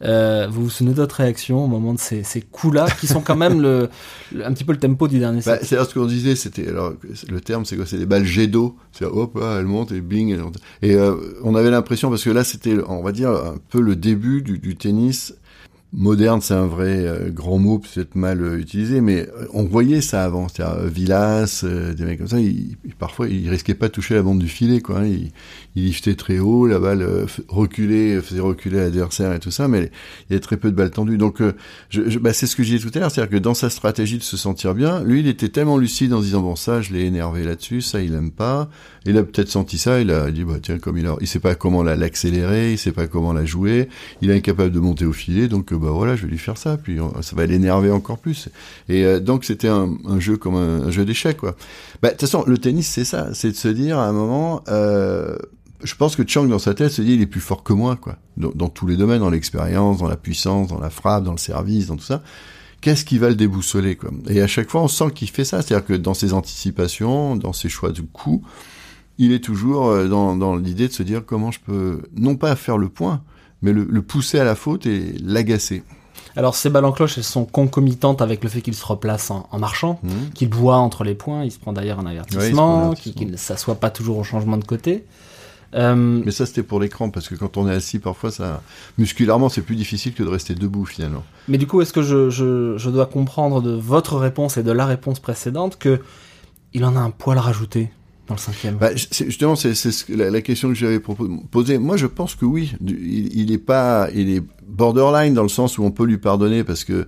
Euh, vous vous souvenez d'autres réactions au moment de ces, ces coups-là, qui sont quand même le, un petit peu le tempo du dernier bah, set? C'est ce qu'on disait, c'était alors le terme, c'est quoi? C'est des balles jet d'eau. C'est hop, là, elles montent et bing. Et euh, on avait l'impression parce que là, c'était, on va dire, un peu le début du, du tennis moderne, c'est un vrai euh, grand mot, peut-être mal euh, utilisé, mais euh, on voyait ça avant. C'est-à-dire Villas, des mecs comme ça, ils, parfois ils risquaient pas de toucher la bande du filet, quoi. Hein. Ils, ils liftaient très haut, la balle reculait, faisait reculer l'adversaire et tout ça, mais il y avait très peu de balles tendues. Donc, je, bah, c'est ce que je disais tout à l'heure, c'est-à-dire que dans sa stratégie de se sentir bien, lui, il était tellement lucide en disant bon ça, je l'ai énervé là-dessus, ça il aime pas. Il a peut-être senti ça, il a dit bah tiens comme il a, il sait pas comment l'accélérer, il sait pas comment la jouer, il est incapable de monter au filet, donc bah voilà, je vais lui faire ça, puis ça va l'énerver encore plus. Et euh, donc c'était un, jeu comme un, jeu d'échecs, quoi. Bah, de toute façon, le tennis, c'est ça, c'est de se dire à un moment, euh, je pense que Chang dans sa tête se dit il est plus fort que moi, quoi, dans, tous les domaines, dans l'expérience, dans la puissance, dans la frappe, dans le service, dans tout ça. Qu'est-ce qui va le déboussoler, quoi? Et à chaque fois, on sent qu'il fait ça, c'est-à-dire que dans ses anticipations, dans ses choix de coups, il est toujours euh, dans, dans l'idée de se dire comment je peux non pas faire le point, mais le, pousser à la faute et l'agacer. Alors ces balles en cloche, elles sont concomitantes avec le fait qu'il se replace en, marchant, mmh. qu'il boit entre les points, il se prend d'ailleurs un avertissement, qu'il ne s'assoit pas toujours au changement de côté. Euh, mais ça c'était pour l'écran parce que quand on est assis parfois ça musculairement c'est plus difficile que de rester debout finalement. Mais du coup est-ce que je, je, dois comprendre de votre réponse et de la réponse précédente que il en a un poil rajouté? Dans le cinquième bah, Justement, c'est la, question que j'avais posée. Moi, je pense que oui. Il, est pas, il est borderline dans le sens où on peut lui pardonner parce que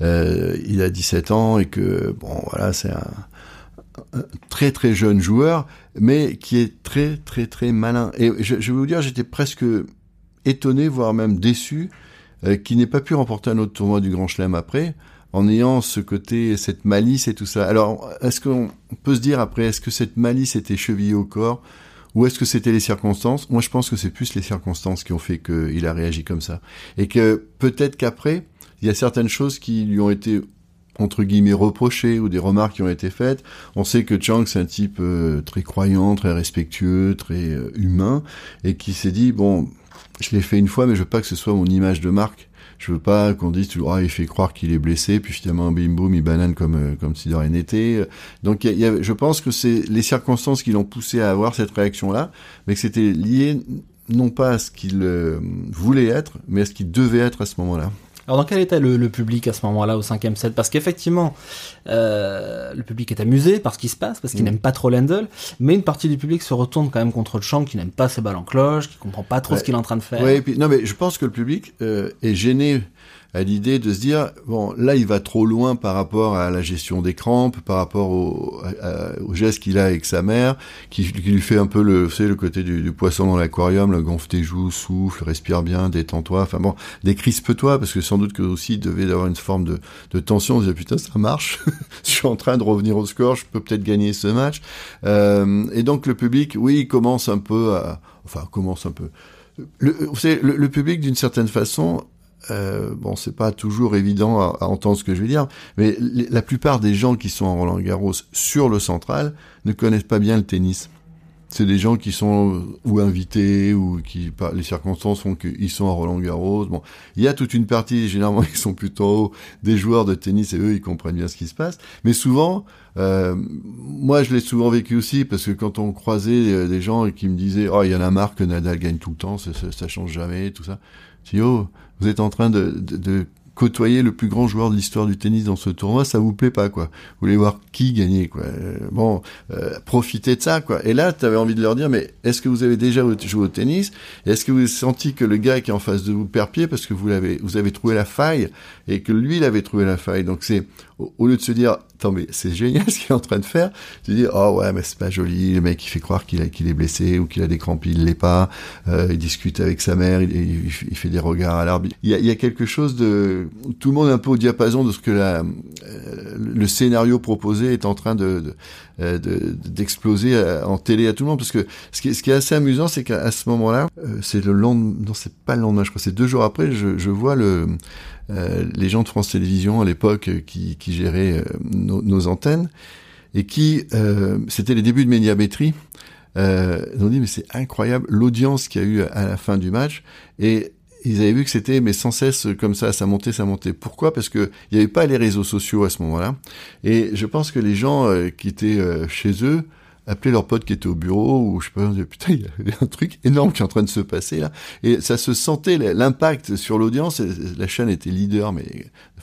euh, il a 17 ans et que bon, voilà, c'est un, très très jeune joueur, mais qui est très très très malin. Et je, je vais vous dire, j'étais presque étonné, voire même déçu, euh, qu'il n'ait pas pu remporter un autre tournoi du Grand Chelem après en ayant ce côté, cette malice et tout ça. Alors, est-ce qu'on peut se dire après, est-ce que cette malice était chevillée au corps ou est-ce que c'était les circonstances? Moi, je pense que c'est plus les circonstances qui ont fait qu'il a réagi comme ça. Et que peut-être qu'après, il y a certaines choses qui lui ont été entre guillemets reprochées ou des remarques qui ont été faites. On sait que Chang c'est un type euh, très croyant, très respectueux, très euh, humain et qui s'est dit bon, je l'ai fait une fois mais je veux pas que ce soit mon image de marque je veux pas qu'on dise toujours ah il fait croire qu'il est blessé puis finalement bim boum il banane comme euh, comme si de rien n'était. Donc y je pense que c'est les circonstances qui l'ont poussé à avoir cette réaction là, mais que c'était lié non pas à ce qu'il euh, voulait être, mais à ce qu'il devait être à ce moment-là. Alors dans quel état le, le public à ce moment-là au 5 set? Parce qu'effectivement, euh, le public est amusé par ce qui se passe, parce qu'il mm. n'aime pas trop Lendl, mais une partie du public se retourne quand même contre Chang, qui n'aime pas ses balles en cloche, qui comprend pas trop ce qu'il est en train de faire. Ouais, et puis, non mais je pense que le public euh, est gêné à l'idée de se dire bon là il va trop loin par rapport à la gestion des crampes, par rapport au, au geste qu'il a avec sa mère, qui, qui, lui fait un peu le, vous le côté du, du poisson dans l'aquarium, le gonfle tes joues, souffle, respire bien, détends-toi, enfin bon, décrispe-toi parce que sans doute que aussi il devait avoir une forme de, de tension, on se dit putain ça marche, je suis en train de revenir au score, je peux peut-être gagner ce match, euh, et donc le public, oui, il commence un peu à, enfin commence un peu. Le, vous savez, le, le public d'une certaine façon euh, bon, c'est pas toujours évident à, entendre ce que je veux dire, mais la plupart des gens qui sont en Roland Garros sur le central ne connaissent pas bien le tennis. C'est des gens qui sont ou invités ou qui, par les circonstances font qu'ils sont à Roland Garros. Bon, il y a toute une partie, généralement, ils sont plutôt des joueurs de tennis et eux, ils comprennent bien ce qui se passe. Mais souvent, euh, moi, je l'ai souvent vécu aussi parce que quand on croisait euh, des gens qui me disaient, oh, il y en a marre que Nadal gagne tout le temps, ça, ça, change jamais, tout ça. Je dis, oh, vous êtes en train de, de, côtoyer le plus grand joueur de l'histoire du tennis dans ce tournoi, ça vous plaît pas quoi. Vous voulez voir qui gagner quoi. Euh, bon, euh, profitez de ça quoi. Et là, tu avais envie de leur dire mais est-ce que vous avez déjà joué au tennis? Est-ce que vous avez senti que le gars qui est en face de vous perd pied parce que vous l'avez vous avez trouvé la faille et que lui il avait trouvé la faille? Donc c'est au lieu de se dire attends mais c'est génial ce qu'il est en train de faire, tu dis oh ouais mais c'est pas joli, le mec il fait croire qu'il est blessé ou qu'il a des crampes, il l'est pas, euh, il discute avec sa mère, il, fait des regards à l'arbitre. Il y a, quelque chose de tout le monde est un peu au diapason de ce que euh, le scénario proposé est en train de, euh, d'exploser en télé à tout le monde parce que ce qui est, assez amusant c'est qu'à ce moment-là c'est le lendemain non c'est pas le lendemain je crois c'est deux jours après je vois le euh, les gens de France Télévisions à l'époque qui, qui géraient nos, nos, antennes et qui c'était les débuts de médiamétrie euh, ils ont dit mais c'est incroyable l'audience qu'il y a eu à la fin du match et ils avaient vu que c'était mais sans cesse comme ça, ça montait, ça montait. Pourquoi? Parce que il n'y avait pas les réseaux sociaux à ce moment-là. Et je pense que les gens euh, qui étaient euh, chez eux appeler leur pote qui était au bureau ou je sais pas, putain, il y a un truc énorme qui est en train de se passer là. Et ça se sentait l'impact sur l'audience. La chaîne était leader, mais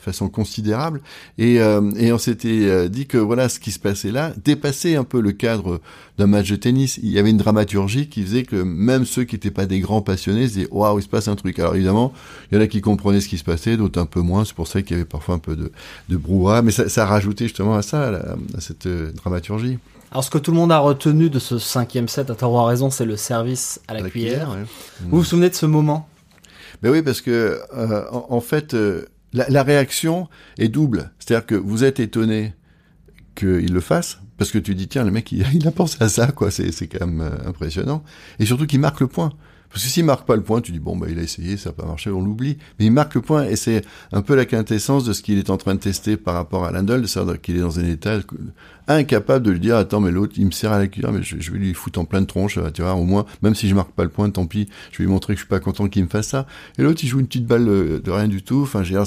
de façon considérable. Et, euh, et on s'était euh, dit que voilà, ce qui se passait là dépassait un peu le cadre d'un match de tennis. Il y avait une dramaturgie qui faisait que même ceux qui n'étaient pas des grands passionnés se disaient waouh, il se passe un truc. Alors évidemment, il y en a qui comprenaient ce qui se passait, d'autres un peu moins. C'est pour ça qu'il y avait parfois un peu de, de brouhaha, mais ça, ça rajoutait justement à ça, à, cette euh, dramaturgie. Alors, ce que tout le monde a retenu de ce cinquième set, à avoir raison, c'est le service à la, cuillère. Vous vous souvenez de ce moment? Ben oui, parce que en, fait, la, réaction est double. C'est-à-dire que vous êtes étonné qu'il le fasse, parce que tu dis, tiens, le mec, il, il a pensé à ça, quoi, c'est quand même euh, impressionnant. Et surtout qu'il marque le point. Parce que s'il marque pas le point, tu dis bon bah il a essayé, ça n'a pas marché, on l'oublie. Mais il marque le point et c'est un peu la quintessence de ce qu'il est en train de tester par rapport à Landel, c'est-à-dire qu'il est dans un état incapable de lui dire attends mais l'autre il me sert à la cuillère, mais je, vais lui foutre en pleine tronche, tu vois au moins même si je marque pas le point, tant pis, je vais lui montrer que je suis pas content qu'il me fasse ça. Et l'autre il joue une petite balle de, rien du tout. Enfin j'ai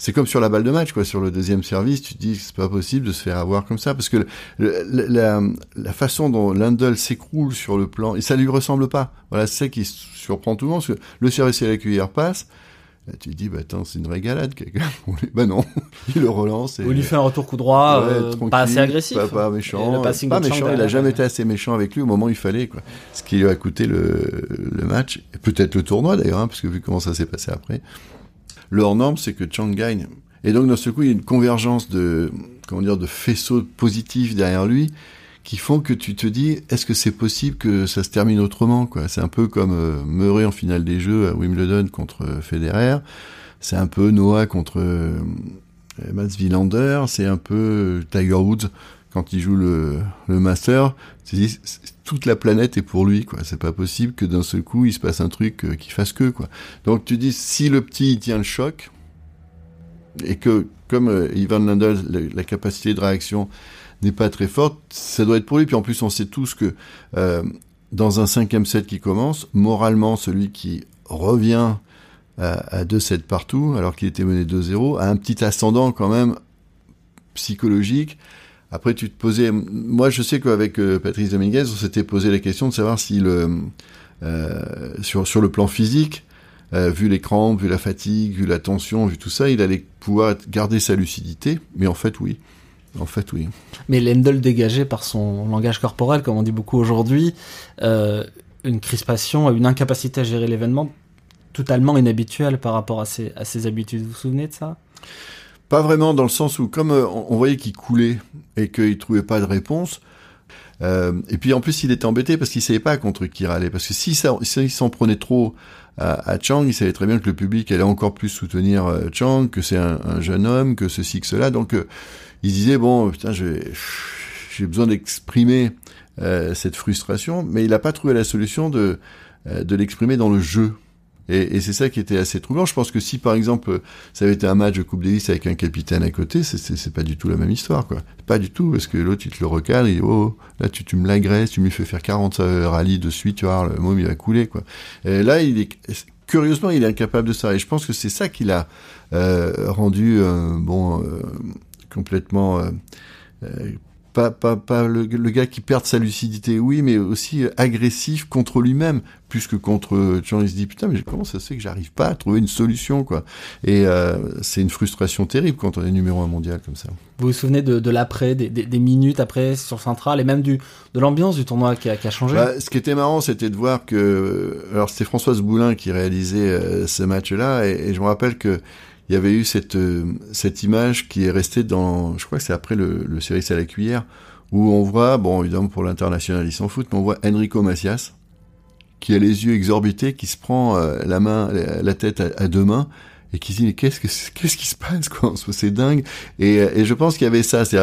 c'est comme sur la balle de match, quoi. Sur le deuxième service, tu te dis que c'est pas possible de se faire avoir comme ça, parce que la, la, façon dont Lindell s'écroule sur le plan, et ça lui ressemble pas. Voilà, c'est ça qui surprend tout le monde, parce que le service et la cuillère passe, tu te dis, bah attends, c'est une régalade, quelqu'un. bah non, il le relance. Et... il lui fait un retour coup droit, euh, pas assez agressif. Pas, pas méchant. Pas méchant, il a jamais été assez méchant avec lui au moment où il fallait, quoi. Ce qui lui a coûté le, le match, peut-être le tournoi d'ailleurs, hein, parce que vu comment ça s'est passé après. Leur norme, c'est que Chang gagne. Et donc, dans ce coup, il y a une convergence de, comment dire, de faisceaux positifs derrière lui qui font que tu te dis, est-ce que c'est possible que ça se termine autrement, quoi? C'est un peu comme euh, Murray en finale des Jeux à Wimbledon contre euh, Federer. C'est un peu Noah contre euh, Mats Wilander. C'est un peu Tiger Woods quand il joue le, le Master. Tu dis, toute la planète est pour lui, quoi. C'est pas possible que d'un seul coup il se passe un truc euh, qui fasse que, quoi. Donc tu dis, si le petit tient le choc, et que, comme euh, Ivan Lendl, la, capacité de réaction n'est pas très forte, ça doit être pour lui. Puis en plus, on sait tous que euh, dans un cinquième set qui commence, moralement, celui qui revient à, à 2-7 partout, alors qu'il était mené 2-0, a un petit ascendant quand même psychologique après, tu te posais. Moi, je sais qu'avec euh, Patrice Dominguez, on s'était posé la question de savoir si le euh, sur sur le plan physique, euh, vu les crampes, vu la fatigue, vu la tension, vu tout ça, il allait pouvoir garder sa lucidité. Mais en fait, oui. En fait, oui. Mais Lendl dégageait par son langage corporel, comme on dit beaucoup aujourd'hui, une crispation, une incapacité à gérer l'événement totalement inhabituelle par rapport à ses, à ses habitudes. Vous vous souvenez de ça? Pas vraiment dans le sens où, comme euh, on voyait qu'il coulait et qu'il trouvait pas de réponse, euh, et puis en plus il était embêté parce qu'il savait pas contre qui râler. Parce que si ça, s'il s'en prenait trop à, Chang, il savait très bien que le public allait encore plus soutenir euh, Chang, que c'est un, jeune homme, que ceci, que cela. Donc il disait bon, putain, j'ai besoin d'exprimer cette frustration, mais il n'a pas trouvé la solution de de l'exprimer dans le jeu. Et, et c'est ça qui était assez troublant. Je pense que si, par exemple, ça avait été un match de Coupe Davis avec un capitaine à côté, c'est pas du tout la même histoire, quoi. Pas du tout, parce que l'autre, il te le recale, il dit, oh, là, tu, tu me l'agresses, tu me fais faire 40 rallyes de suite, tu vois, le môme, il va couler, quoi. Et là, il est, curieusement, il est incapable de ça. Et je pense que c'est ça qui l'a euh, rendu, euh, bon, euh, complètement euh, euh, pas, pas, pas le, gars qui perd sa lucidité, oui, mais aussi agressif contre lui-même, plus que contre Jean. Il se dit putain, mais comment ça se fait que j'arrive pas à trouver une solution, quoi? Et euh, c'est une frustration terrible quand on est numéro un mondial comme ça. Vous vous souvenez de, de l'après, des, des, minutes après sur Central, et même du de l'ambiance du tournoi qui a, qui a changé? Bah, ce qui était marrant, c'était de voir que, alors c'était Françoise Boulin qui réalisait euh, ce match-là, et, et je me rappelle que il y avait eu cette euh, cette image qui est restée dans, je crois que c'est après le, le service à la cuillère, où on voit, bon évidemment pour l'international ils s'en foutent, mais on voit Enrico Macias qui a les yeux exorbités, qui se prend euh, la main, la tête à, deux mains et qui se dit qu'est-ce que qu'est-ce qui se passe quoi? C'est dingue. Et, et je pense qu'il y avait ça c'est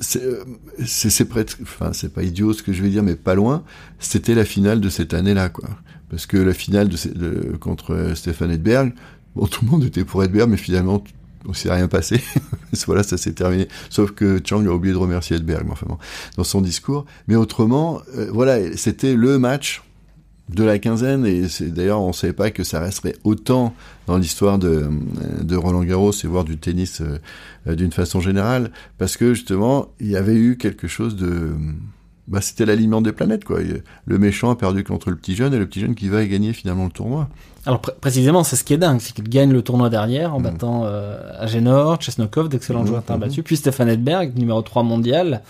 c'est c'est enfin c'est pas idiot ce que je vais dire mais pas loin. C'était la finale de cette année là quoi. Parce que la finale de, de contre Stéphane Edberg Bon, tout le monde était pour Edberg, mais finalement, on s'est rien passé. voilà, ça s'est terminé. Sauf que Chang a oublié de remercier Edberg, enfin dans son discours. Mais autrement, euh, voilà, c'était le match de la quinzaine et d'ailleurs on savait pas que ça resterait autant dans l'histoire de, de Roland Garros et voire du tennis euh, d'une façon générale parce que justement il y avait eu quelque chose de bah, c'était l'alignement des planètes, quoi. Le méchant a perdu contre le petit jeune et le petit jeune qui va gagner finalement le tournoi. Alors précisément, c'est ce qui est dingue, c'est qu'il gagne le tournoi derrière en mm. battant euh, Agenor, Chesnokov, d'excellents mm, joueurs mm, battus, puis Stéphane Edberg, numéro 3 mondial.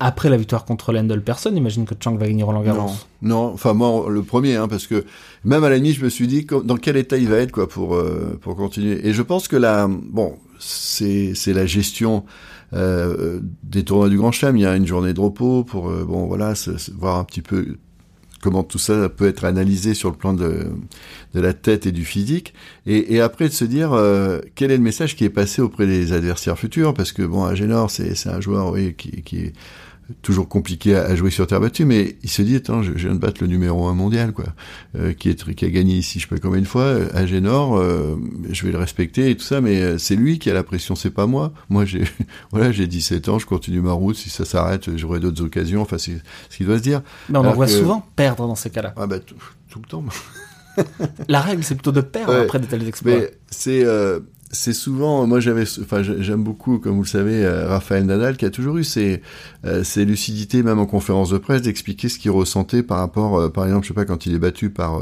Après la victoire contre Lendl, personne n'imagine que Chang va gagner Roland Garros. Non, enfin moi le premier, hein, parce que même à la nuit, je me suis dit dans quel état il va être quoi pour euh, pour continuer. Et je pense que là, bon, c'est c'est la gestion des tournois du Grand Chelem. Il y a une journée de repos pour euh, bon voilà voir un petit peu comment tout ça peut être analysé sur le plan de, de la tête et du physique, et, et après de se dire euh, quel est le message qui est passé auprès des adversaires futurs, parce que bon, Agenor, c'est un joueur oui, qui, qui est toujours compliqué à, jouer sur terre battue, mais il se dit attends, je, viens de battre le numéro un mondial, quoi, euh, qui est qui a gagné ici, je sais pas combien de fois, euh, à Génor, euh, je vais le respecter et tout ça, mais c'est lui qui a la pression, c'est pas moi. Moi, j'ai voilà, j'ai 17 ans, je continue ma route. Si ça s'arrête, j'aurai d'autres occasions. Enfin, c'est ce qu'il doit se dire. Mais on en voit souvent perdre dans ces cas-là. Ah bah tout, le temps. la règle, c'est plutôt de perdre après de tels exploits. Mais c'est c'est souvent, moi j'avais, enfin j'aime beaucoup, comme vous le savez, euh, Raphaël Nadal, qui a toujours eu ces, euh, ces lucidités, même en conférence de presse, d'expliquer ce qu'il ressentait par rapport, euh, par exemple, je sais pas, quand il est battu par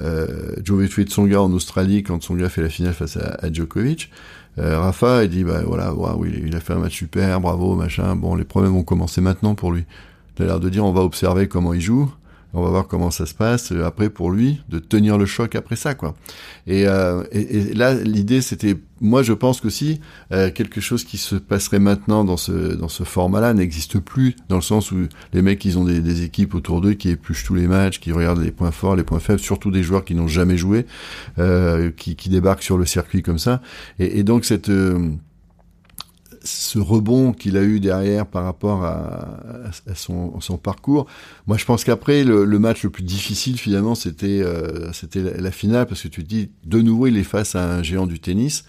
euh, Djokovic Tsonga en Australie, quand Tsonga fait la finale face à, Djokovic. Rafa, il dit, bah voilà, oui, il a fait un match super, bravo, machin. Bon, les problèmes vont commencer maintenant pour lui. Il a l'air de dire, on va observer comment il joue on va voir comment ça se passe euh, après pour lui de tenir le choc après ça quoi. Et, euh, et, là l'idée c'était moi je pense qu'aussi euh, quelque chose qui se passerait maintenant dans ce dans ce format-là n'existe plus dans le sens où les mecs ils ont des, des équipes autour d'eux qui épluchent tous les matchs, qui regardent les points forts, les points faibles, surtout des joueurs qui n'ont jamais joué, euh, qui, qui débarquent sur le circuit comme ça. Et, et donc cette ce rebond qu'il a eu derrière par rapport à, son, parcours, moi je pense qu'après le, match le plus difficile finalement c'était euh, c'était la, finale parce que tu te dis de nouveau il est face à un géant du tennis.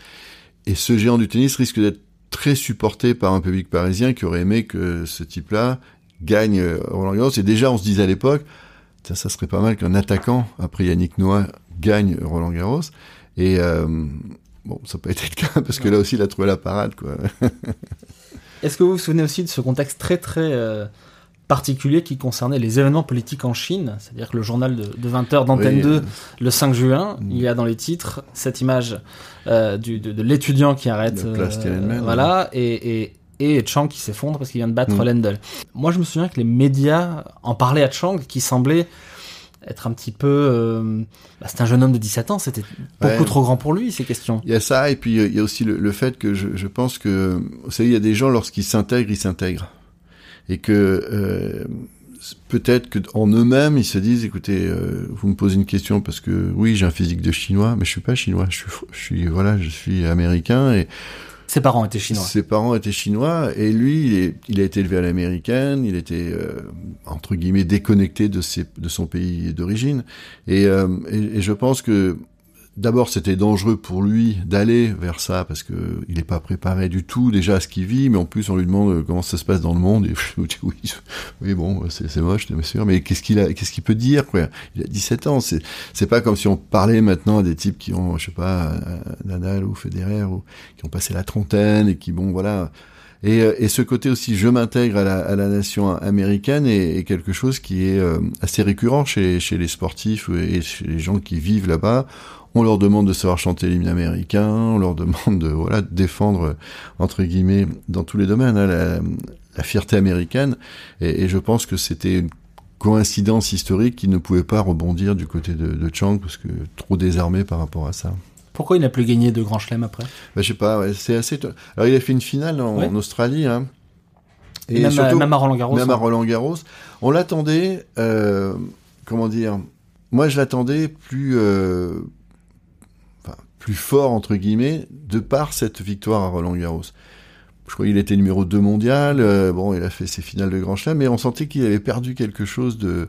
Et ce géant du tennis risque d'être très supporté par un public parisien qui aurait aimé que ce type-là gagne euh, Roland Garros. Et déjà on se disait à l'époque ça, ça serait pas mal qu'un attaquant après Yannick Noah gagne Roland Garros. Et euh, Bon, ça peut être le cas, parce que là aussi, il a trouvé la parade, quoi. Est-ce que vous vous souvenez aussi de ce contexte très, très euh, particulier qui concernait les événements politiques en Chine? C'est-à-dire que le journal de, 20h d'Antenne 2, le 5 juin, mm. il y a dans les titres cette image euh, du, de, l'étudiant qui arrête. Euh, voilà, et, et, et Chang qui s'effondre parce qu'il vient de battre mm. Lendl. Moi, je me souviens que les médias en parlaient à Chang, qui semblait être un petit peu... Euh, bah, c'est un jeune homme de 17 ans, c'était beaucoup trop grand pour lui, ces questions. Il y a ça, et puis il y a aussi le, fait que je, je, pense que, vous savez, il y a des gens, lorsqu'ils s'intègrent, ils s'intègrent. Et que euh, peut-être que en eux-mêmes, ils se disent, écoutez, euh, vous me posez une question parce que oui, j'ai un physique de chinois, mais je suis pas chinois, je suis, je suis voilà, je suis américain et ses parents étaient chinois. Ses parents étaient chinois et lui, il, a été élevé à l'américaine. Il était euh, entre guillemets déconnecté de, ses, de son pays d'origine. Et, euh, et, et, je pense que D'abord, c'était dangereux pour lui d'aller vers ça parce que il n'est pas préparé du tout déjà à ce qu'il vit, mais en plus on lui demande euh, comment ça se passe dans le monde. Et je dis oui, oui bon, c'est moche, bien sûr, mais qu'est-ce qu'il a, qu'est-ce qu'il peut dire quoi? Il a 17 ans. C'est c'est pas comme si on parlait maintenant à des types qui ont, je sais pas, Nadal ou Federer ou qui ont passé la trentaine et qui bon voilà. Et, euh, et, ce côté aussi, je m'intègre à la, à la, nation américaine est, quelque chose qui est euh, assez récurrent chez, chez les sportifs et chez les gens qui vivent là-bas on leur demande de savoir chanter l'hymne américain, on leur demande de voilà défendre entre guillemets dans tous les domaines hein, la, fierté américaine. Et, je pense que c'était une coïncidence historique qui ne pouvait pas rebondir du côté de, Chang parce que trop désarmé par rapport à ça. Pourquoi il n'a plus gagné de Grand Chelem après? Bah, Je sais pas, c'est assez. Alors il a fait une finale en, Australie. Hein. Et même, surtout, même, à Roland Garros. Même à hein. Roland Garros. On l'attendait, euh, comment dire? Moi je l'attendais plus, euh, plus fort, entre guillemets, de par cette victoire à Roland Garros. Je crois qu'il était numéro 2 mondial, euh, bon, il a fait ses finales de Grand Chelem, mais on sentait qu'il avait perdu quelque chose de,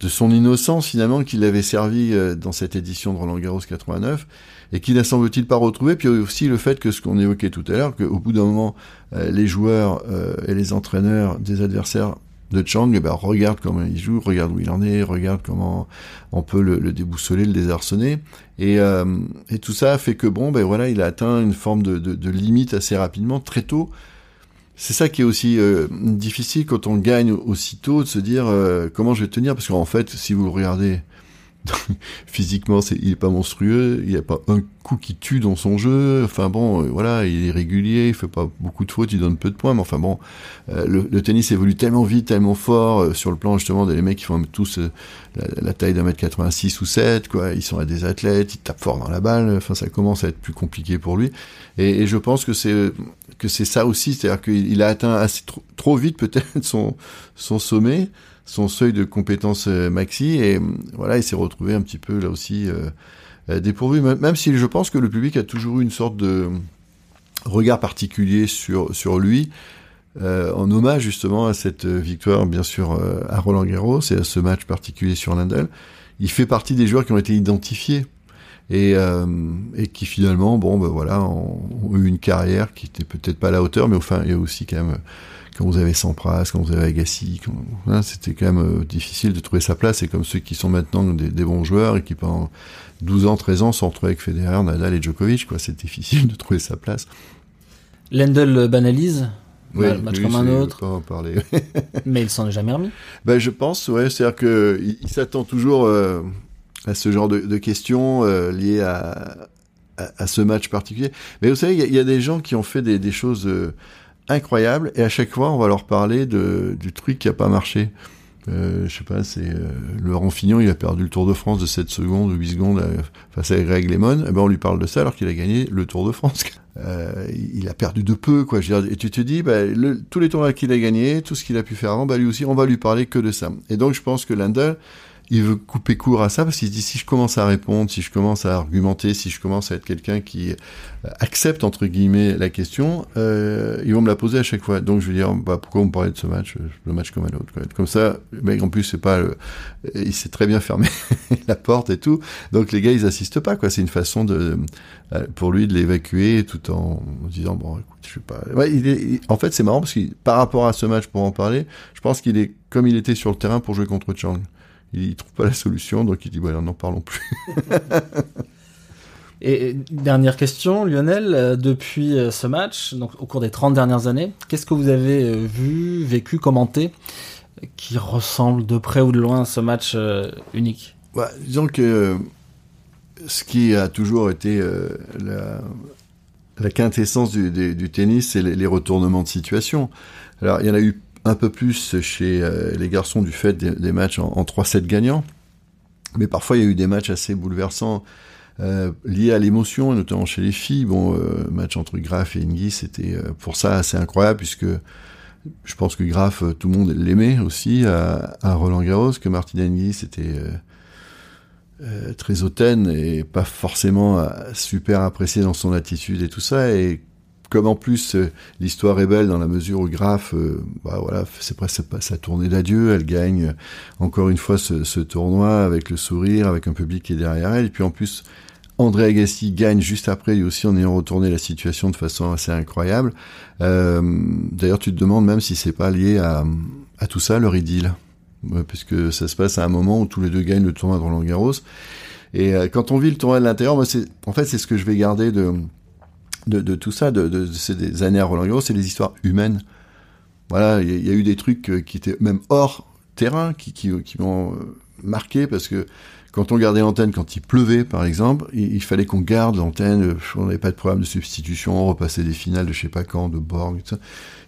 de son innocence, finalement, qui l'avait servi euh, dans cette édition de Roland Garros 89, et qu'il n'a semble-t-il pas retrouvé. Puis aussi le fait que ce qu'on évoquait tout à l'heure, qu'au bout d'un moment, euh, les joueurs et les entraîneurs des adversaires de Chang, eh ben, regarde comment il joue, regarde où il en est, regarde comment on peut le, le déboussoler, le désarçonner. Et, euh, et, tout ça fait que bon, ben voilà, il a atteint une forme de, de, de, limite assez rapidement, très tôt. c'est ça qui est aussi euh, difficile quand on gagne aussitôt de se dire euh, comment je vais tenir parce qu'en fait si vous regardez physiquement il est pas monstrueux il n'y a pas un coup qui tue dans son jeu. Enfin bon euh, voilà il est régulier il fait pas beaucoup de fautes il donne peu de points mais enfin bon le, tennis évolue tellement vite tellement fort sur le plan justement des mecs qui font tous la, taille d'un mètre 86 ou 7 quoi. Ils sont à des athlètes ils tapent fort dans la balle. Enfin ça commence à être plus compliqué pour lui. Et, je pense que c'est que c'est ça aussi, c'est-à-dire qu'il a atteint assez trop, vite peut-être son sommet, son seuil de compétence euh, maxi, et voilà, il s'est retrouvé un petit peu là aussi euh, euh, dépourvu. Même si je pense que le public a toujours eu une sorte de regard particulier sur sur lui. en hommage justement à cette victoire, bien sûr, à Roland Garros et à ce match particulier sur Lindel, il fait partie des joueurs qui ont été identifiés et, euh, et qui finalement, bon, ben voilà, ont, eu une carrière qui était peut-être pas à la hauteur, mais enfin, il y a aussi quand même quand vous avez Sampras, quand vous avez Agassi, hein, c'était quand même euh, difficile de trouver sa place. Et comme ceux qui sont maintenant des, des, bons joueurs et qui pendant 12 ans, 13 ans sont retrouvés avec Federer, Nadal et Djokovic, quoi, c'est difficile de trouver sa place. Lendl banalise oui, match comme un autre. en parler. mais il s'en est jamais remis. Ben, je pense, ouais, c'est-à-dire que il, s'attend toujours euh, à ce genre de, de questions euh, liées à, à, à, ce match particulier. Mais vous savez, il y, y, a des gens qui ont fait des, des choses incroyables et à chaque fois, on va leur parler de, du truc qui a pas marché. Euh, je sais pas, c'est euh, Laurent Fignon, il a perdu le Tour de France de 7 secondes ou 8 secondes euh, face à Greg Lemon. Eh ben on lui parle de ça alors qu'il a gagné le Tour de France. Euh, il a perdu de peu, quoi. Je veux dire, et tu te dis, bah, le, tous les tours qu'il a gagné, tout ce qu'il a pu faire avant, bah, lui aussi, on va lui parler que de ça. Et donc, je pense que Landel, il veut couper court à ça parce qu'il se dit si je commence à répondre, si je commence à argumenter, si je commence à être quelqu'un qui euh, accepte entre guillemets la question, euh, ils vont me la poser à chaque fois. Donc je veux dire bah, pourquoi on me parlait de ce match, euh, le match comme un autre. Quoi. Comme ça, le mec en plus c'est pas, il s'est très bien fermé la porte et tout. Donc les gars ils assistent pas quoi. C'est une façon de pour lui de l'évacuer tout en disant bon écoute je sais pas. Ouais, il est, en fait c'est marrant parce que par rapport à ce match pour en parler, je pense qu'il est comme il était sur le terrain pour jouer contre Chang il trouve pas la solution, donc il dit voilà, n'en parlons plus. Et dernière question, Lionel, euh, depuis euh, ce match, donc au cours des 30 dernières années, qu'est-ce que vous avez euh, vu, vécu, commenté qui ressemble de près ou de loin à ce match unique? Bah, Disons que ce qui a toujours été la, la, quintessence du, du, tennis, c'est les, les, retournements de situation. Alors il y en a eu un peu plus chez euh, les garçons du fait des, matchs en, 3-7 gagnants. Mais parfois, il y a eu des matchs assez bouleversants euh, liés à l'émotion, notamment chez les filles. Bon, euh, match entre Graf et Ingui, c'était pour ça assez incroyable, puisque je pense que Graf, tout le monde l'aimait aussi à, Roland Garros, que Martin Hingis c'était très hautaine et pas forcément super apprécié dans son attitude et tout ça. Comme en plus euh, l'histoire est belle dans la mesure où Graf, euh, bah voilà, c'est presque sa tournée d'adieu, elle gagne encore une fois ce, tournoi avec le sourire, avec un public qui est derrière elle, et puis en plus André Agassi gagne juste après lui aussi en ayant retourné la situation de façon assez incroyable. Euh, D'ailleurs, tu te demandes même si c'est pas lié à, à, tout ça leur idylle, puisque ça se passe à un moment où tous les deux gagnent le tournoi de Roland Garros. Et euh, quand on vit le tournoi de l'intérieur, en fait c'est ce que je vais garder de de, tout ça, de, ces années à Roland Garros, c'est les histoires humaines. Voilà, il y, a eu des trucs euh, qui étaient même hors terrain, qui, qui, qui m'ont euh, marqué parce que quand on gardait l'antenne, quand il pleuvait par exemple, il, fallait qu'on garde l'antenne, euh, on n'avait pas de problème de substitution, on repassait des finales de je sais pas quand, de Borg, et tout ça.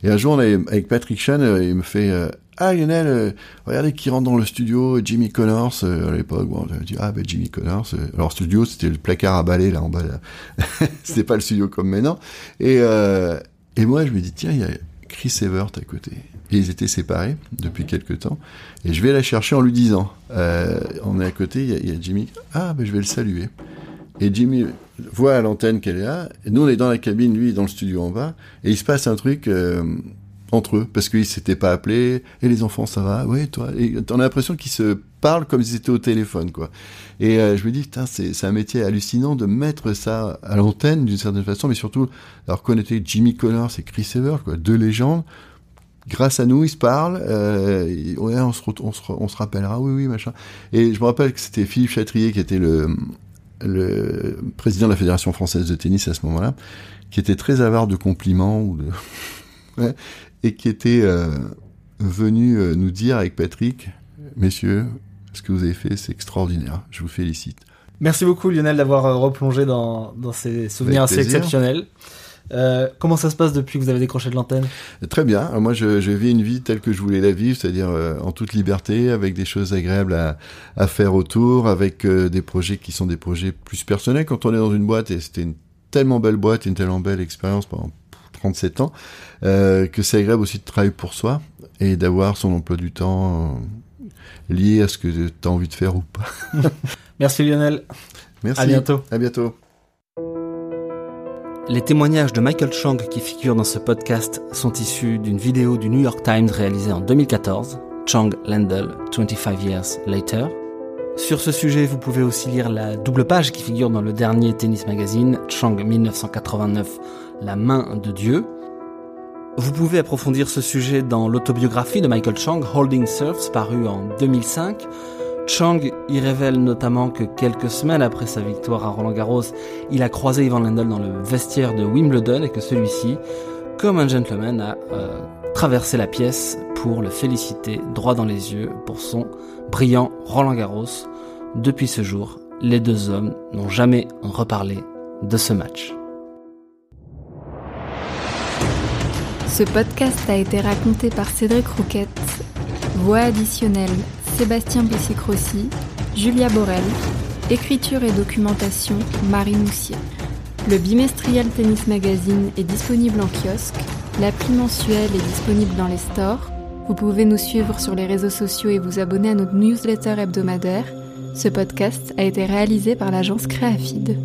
Et un jour, on avec Patrick Chan, il me fait Ah Lionel, regardez qui rentre dans le studio, Jimmy Connors, à l'époque, bon, on dit Ah ben Jimmy Connors. Alors studio, c'était le placard à balai là en bas, c'était pas le studio comme maintenant. Et, et moi, je me dis Tiens, il y a Chris Evert à côté. Et ils étaient séparés depuis quelques temps. Et je vais la chercher en lui disant, euh, on est à côté, il y, a Jimmy, ah ben je vais le saluer. Et Jimmy voit à l'antenne qu'elle est là, nous on est dans la cabine, lui dans le studio en bas, et il se passe un truc euh, entre eux, parce qu'ils s'étaient pas appelés, et les enfants ça va, ouais toi, et t'en as l'impression qu'ils se parlent comme s'ils étaient au téléphone, quoi. Et euh, je me dis, putain, c'est un métier hallucinant de mettre ça à l'antenne d'une certaine façon, mais surtout, alors qu'on était Jimmy Connors et Chris Evert, quoi, deux légendes, grâce à nous, ils se parlent. Euh, on se, on, se, on se rappellera, oui, oui, machin. Et je me rappelle que c'était Philippe Chatrier qui était le, le président de la Fédération française de tennis à ce moment-là, qui était très avare de compliments ou de et qui était venu nous dire avec Patrick, messieurs, ce que vous avez fait, c'est extraordinaire. Je vous félicite. Merci beaucoup Lionel d'avoir replongé dans, dans ces souvenirs assez exceptionnels. Euh, comment ça se passe depuis que vous avez décroché de l'antenne? Très bien. Moi, je, je, vis une vie telle que je voulais la vivre, c'est-à-dire euh, en toute liberté, avec des choses agréables à, à faire autour, avec euh, des projets qui sont des projets plus personnels. Quand on est dans une boîte, et c'était une tellement belle boîte, une tellement belle expérience pendant 37 ans, que c'est agréable aussi de travailler pour soi et d'avoir son emploi du temps lié à ce que tu as envie de faire ou pas. Merci Lionel. Merci. À bientôt. À bientôt. Les témoignages de Michael Chang qui figurent dans ce podcast sont issus d'une vidéo du New York Times réalisée en 2014, Chang Landell, 25 Years Later. Sur ce sujet, vous pouvez aussi lire la double page qui figure dans le dernier tennis magazine, Chang 1989, La main de Dieu. Vous pouvez approfondir ce sujet dans l'autobiographie de Michael Chang, Holding Serves, paru en 2005, Chang y révèle notamment que quelques semaines après sa victoire à Roland Garros, il a croisé Ivan Lendl dans le vestiaire de Wimbledon et que celui-ci, comme un gentleman, a euh, traversé la pièce pour le féliciter droit dans les yeux pour son brillant Roland Garros. Depuis ce jour, les deux hommes n'ont jamais reparlé de ce match. Ce podcast a été raconté par Cédric Rouquette. Voix additionnelle Sébastien Bessicrossi, Julia Borel, écriture et documentation Marie Moussier. Le bimestriel Tennis Magazine est disponible en kiosque, l'appli mensuelle est disponible dans les stores. Vous pouvez nous suivre sur les réseaux sociaux et vous abonner à notre newsletter hebdomadaire. Ce podcast a été réalisé par l'agence Créafide.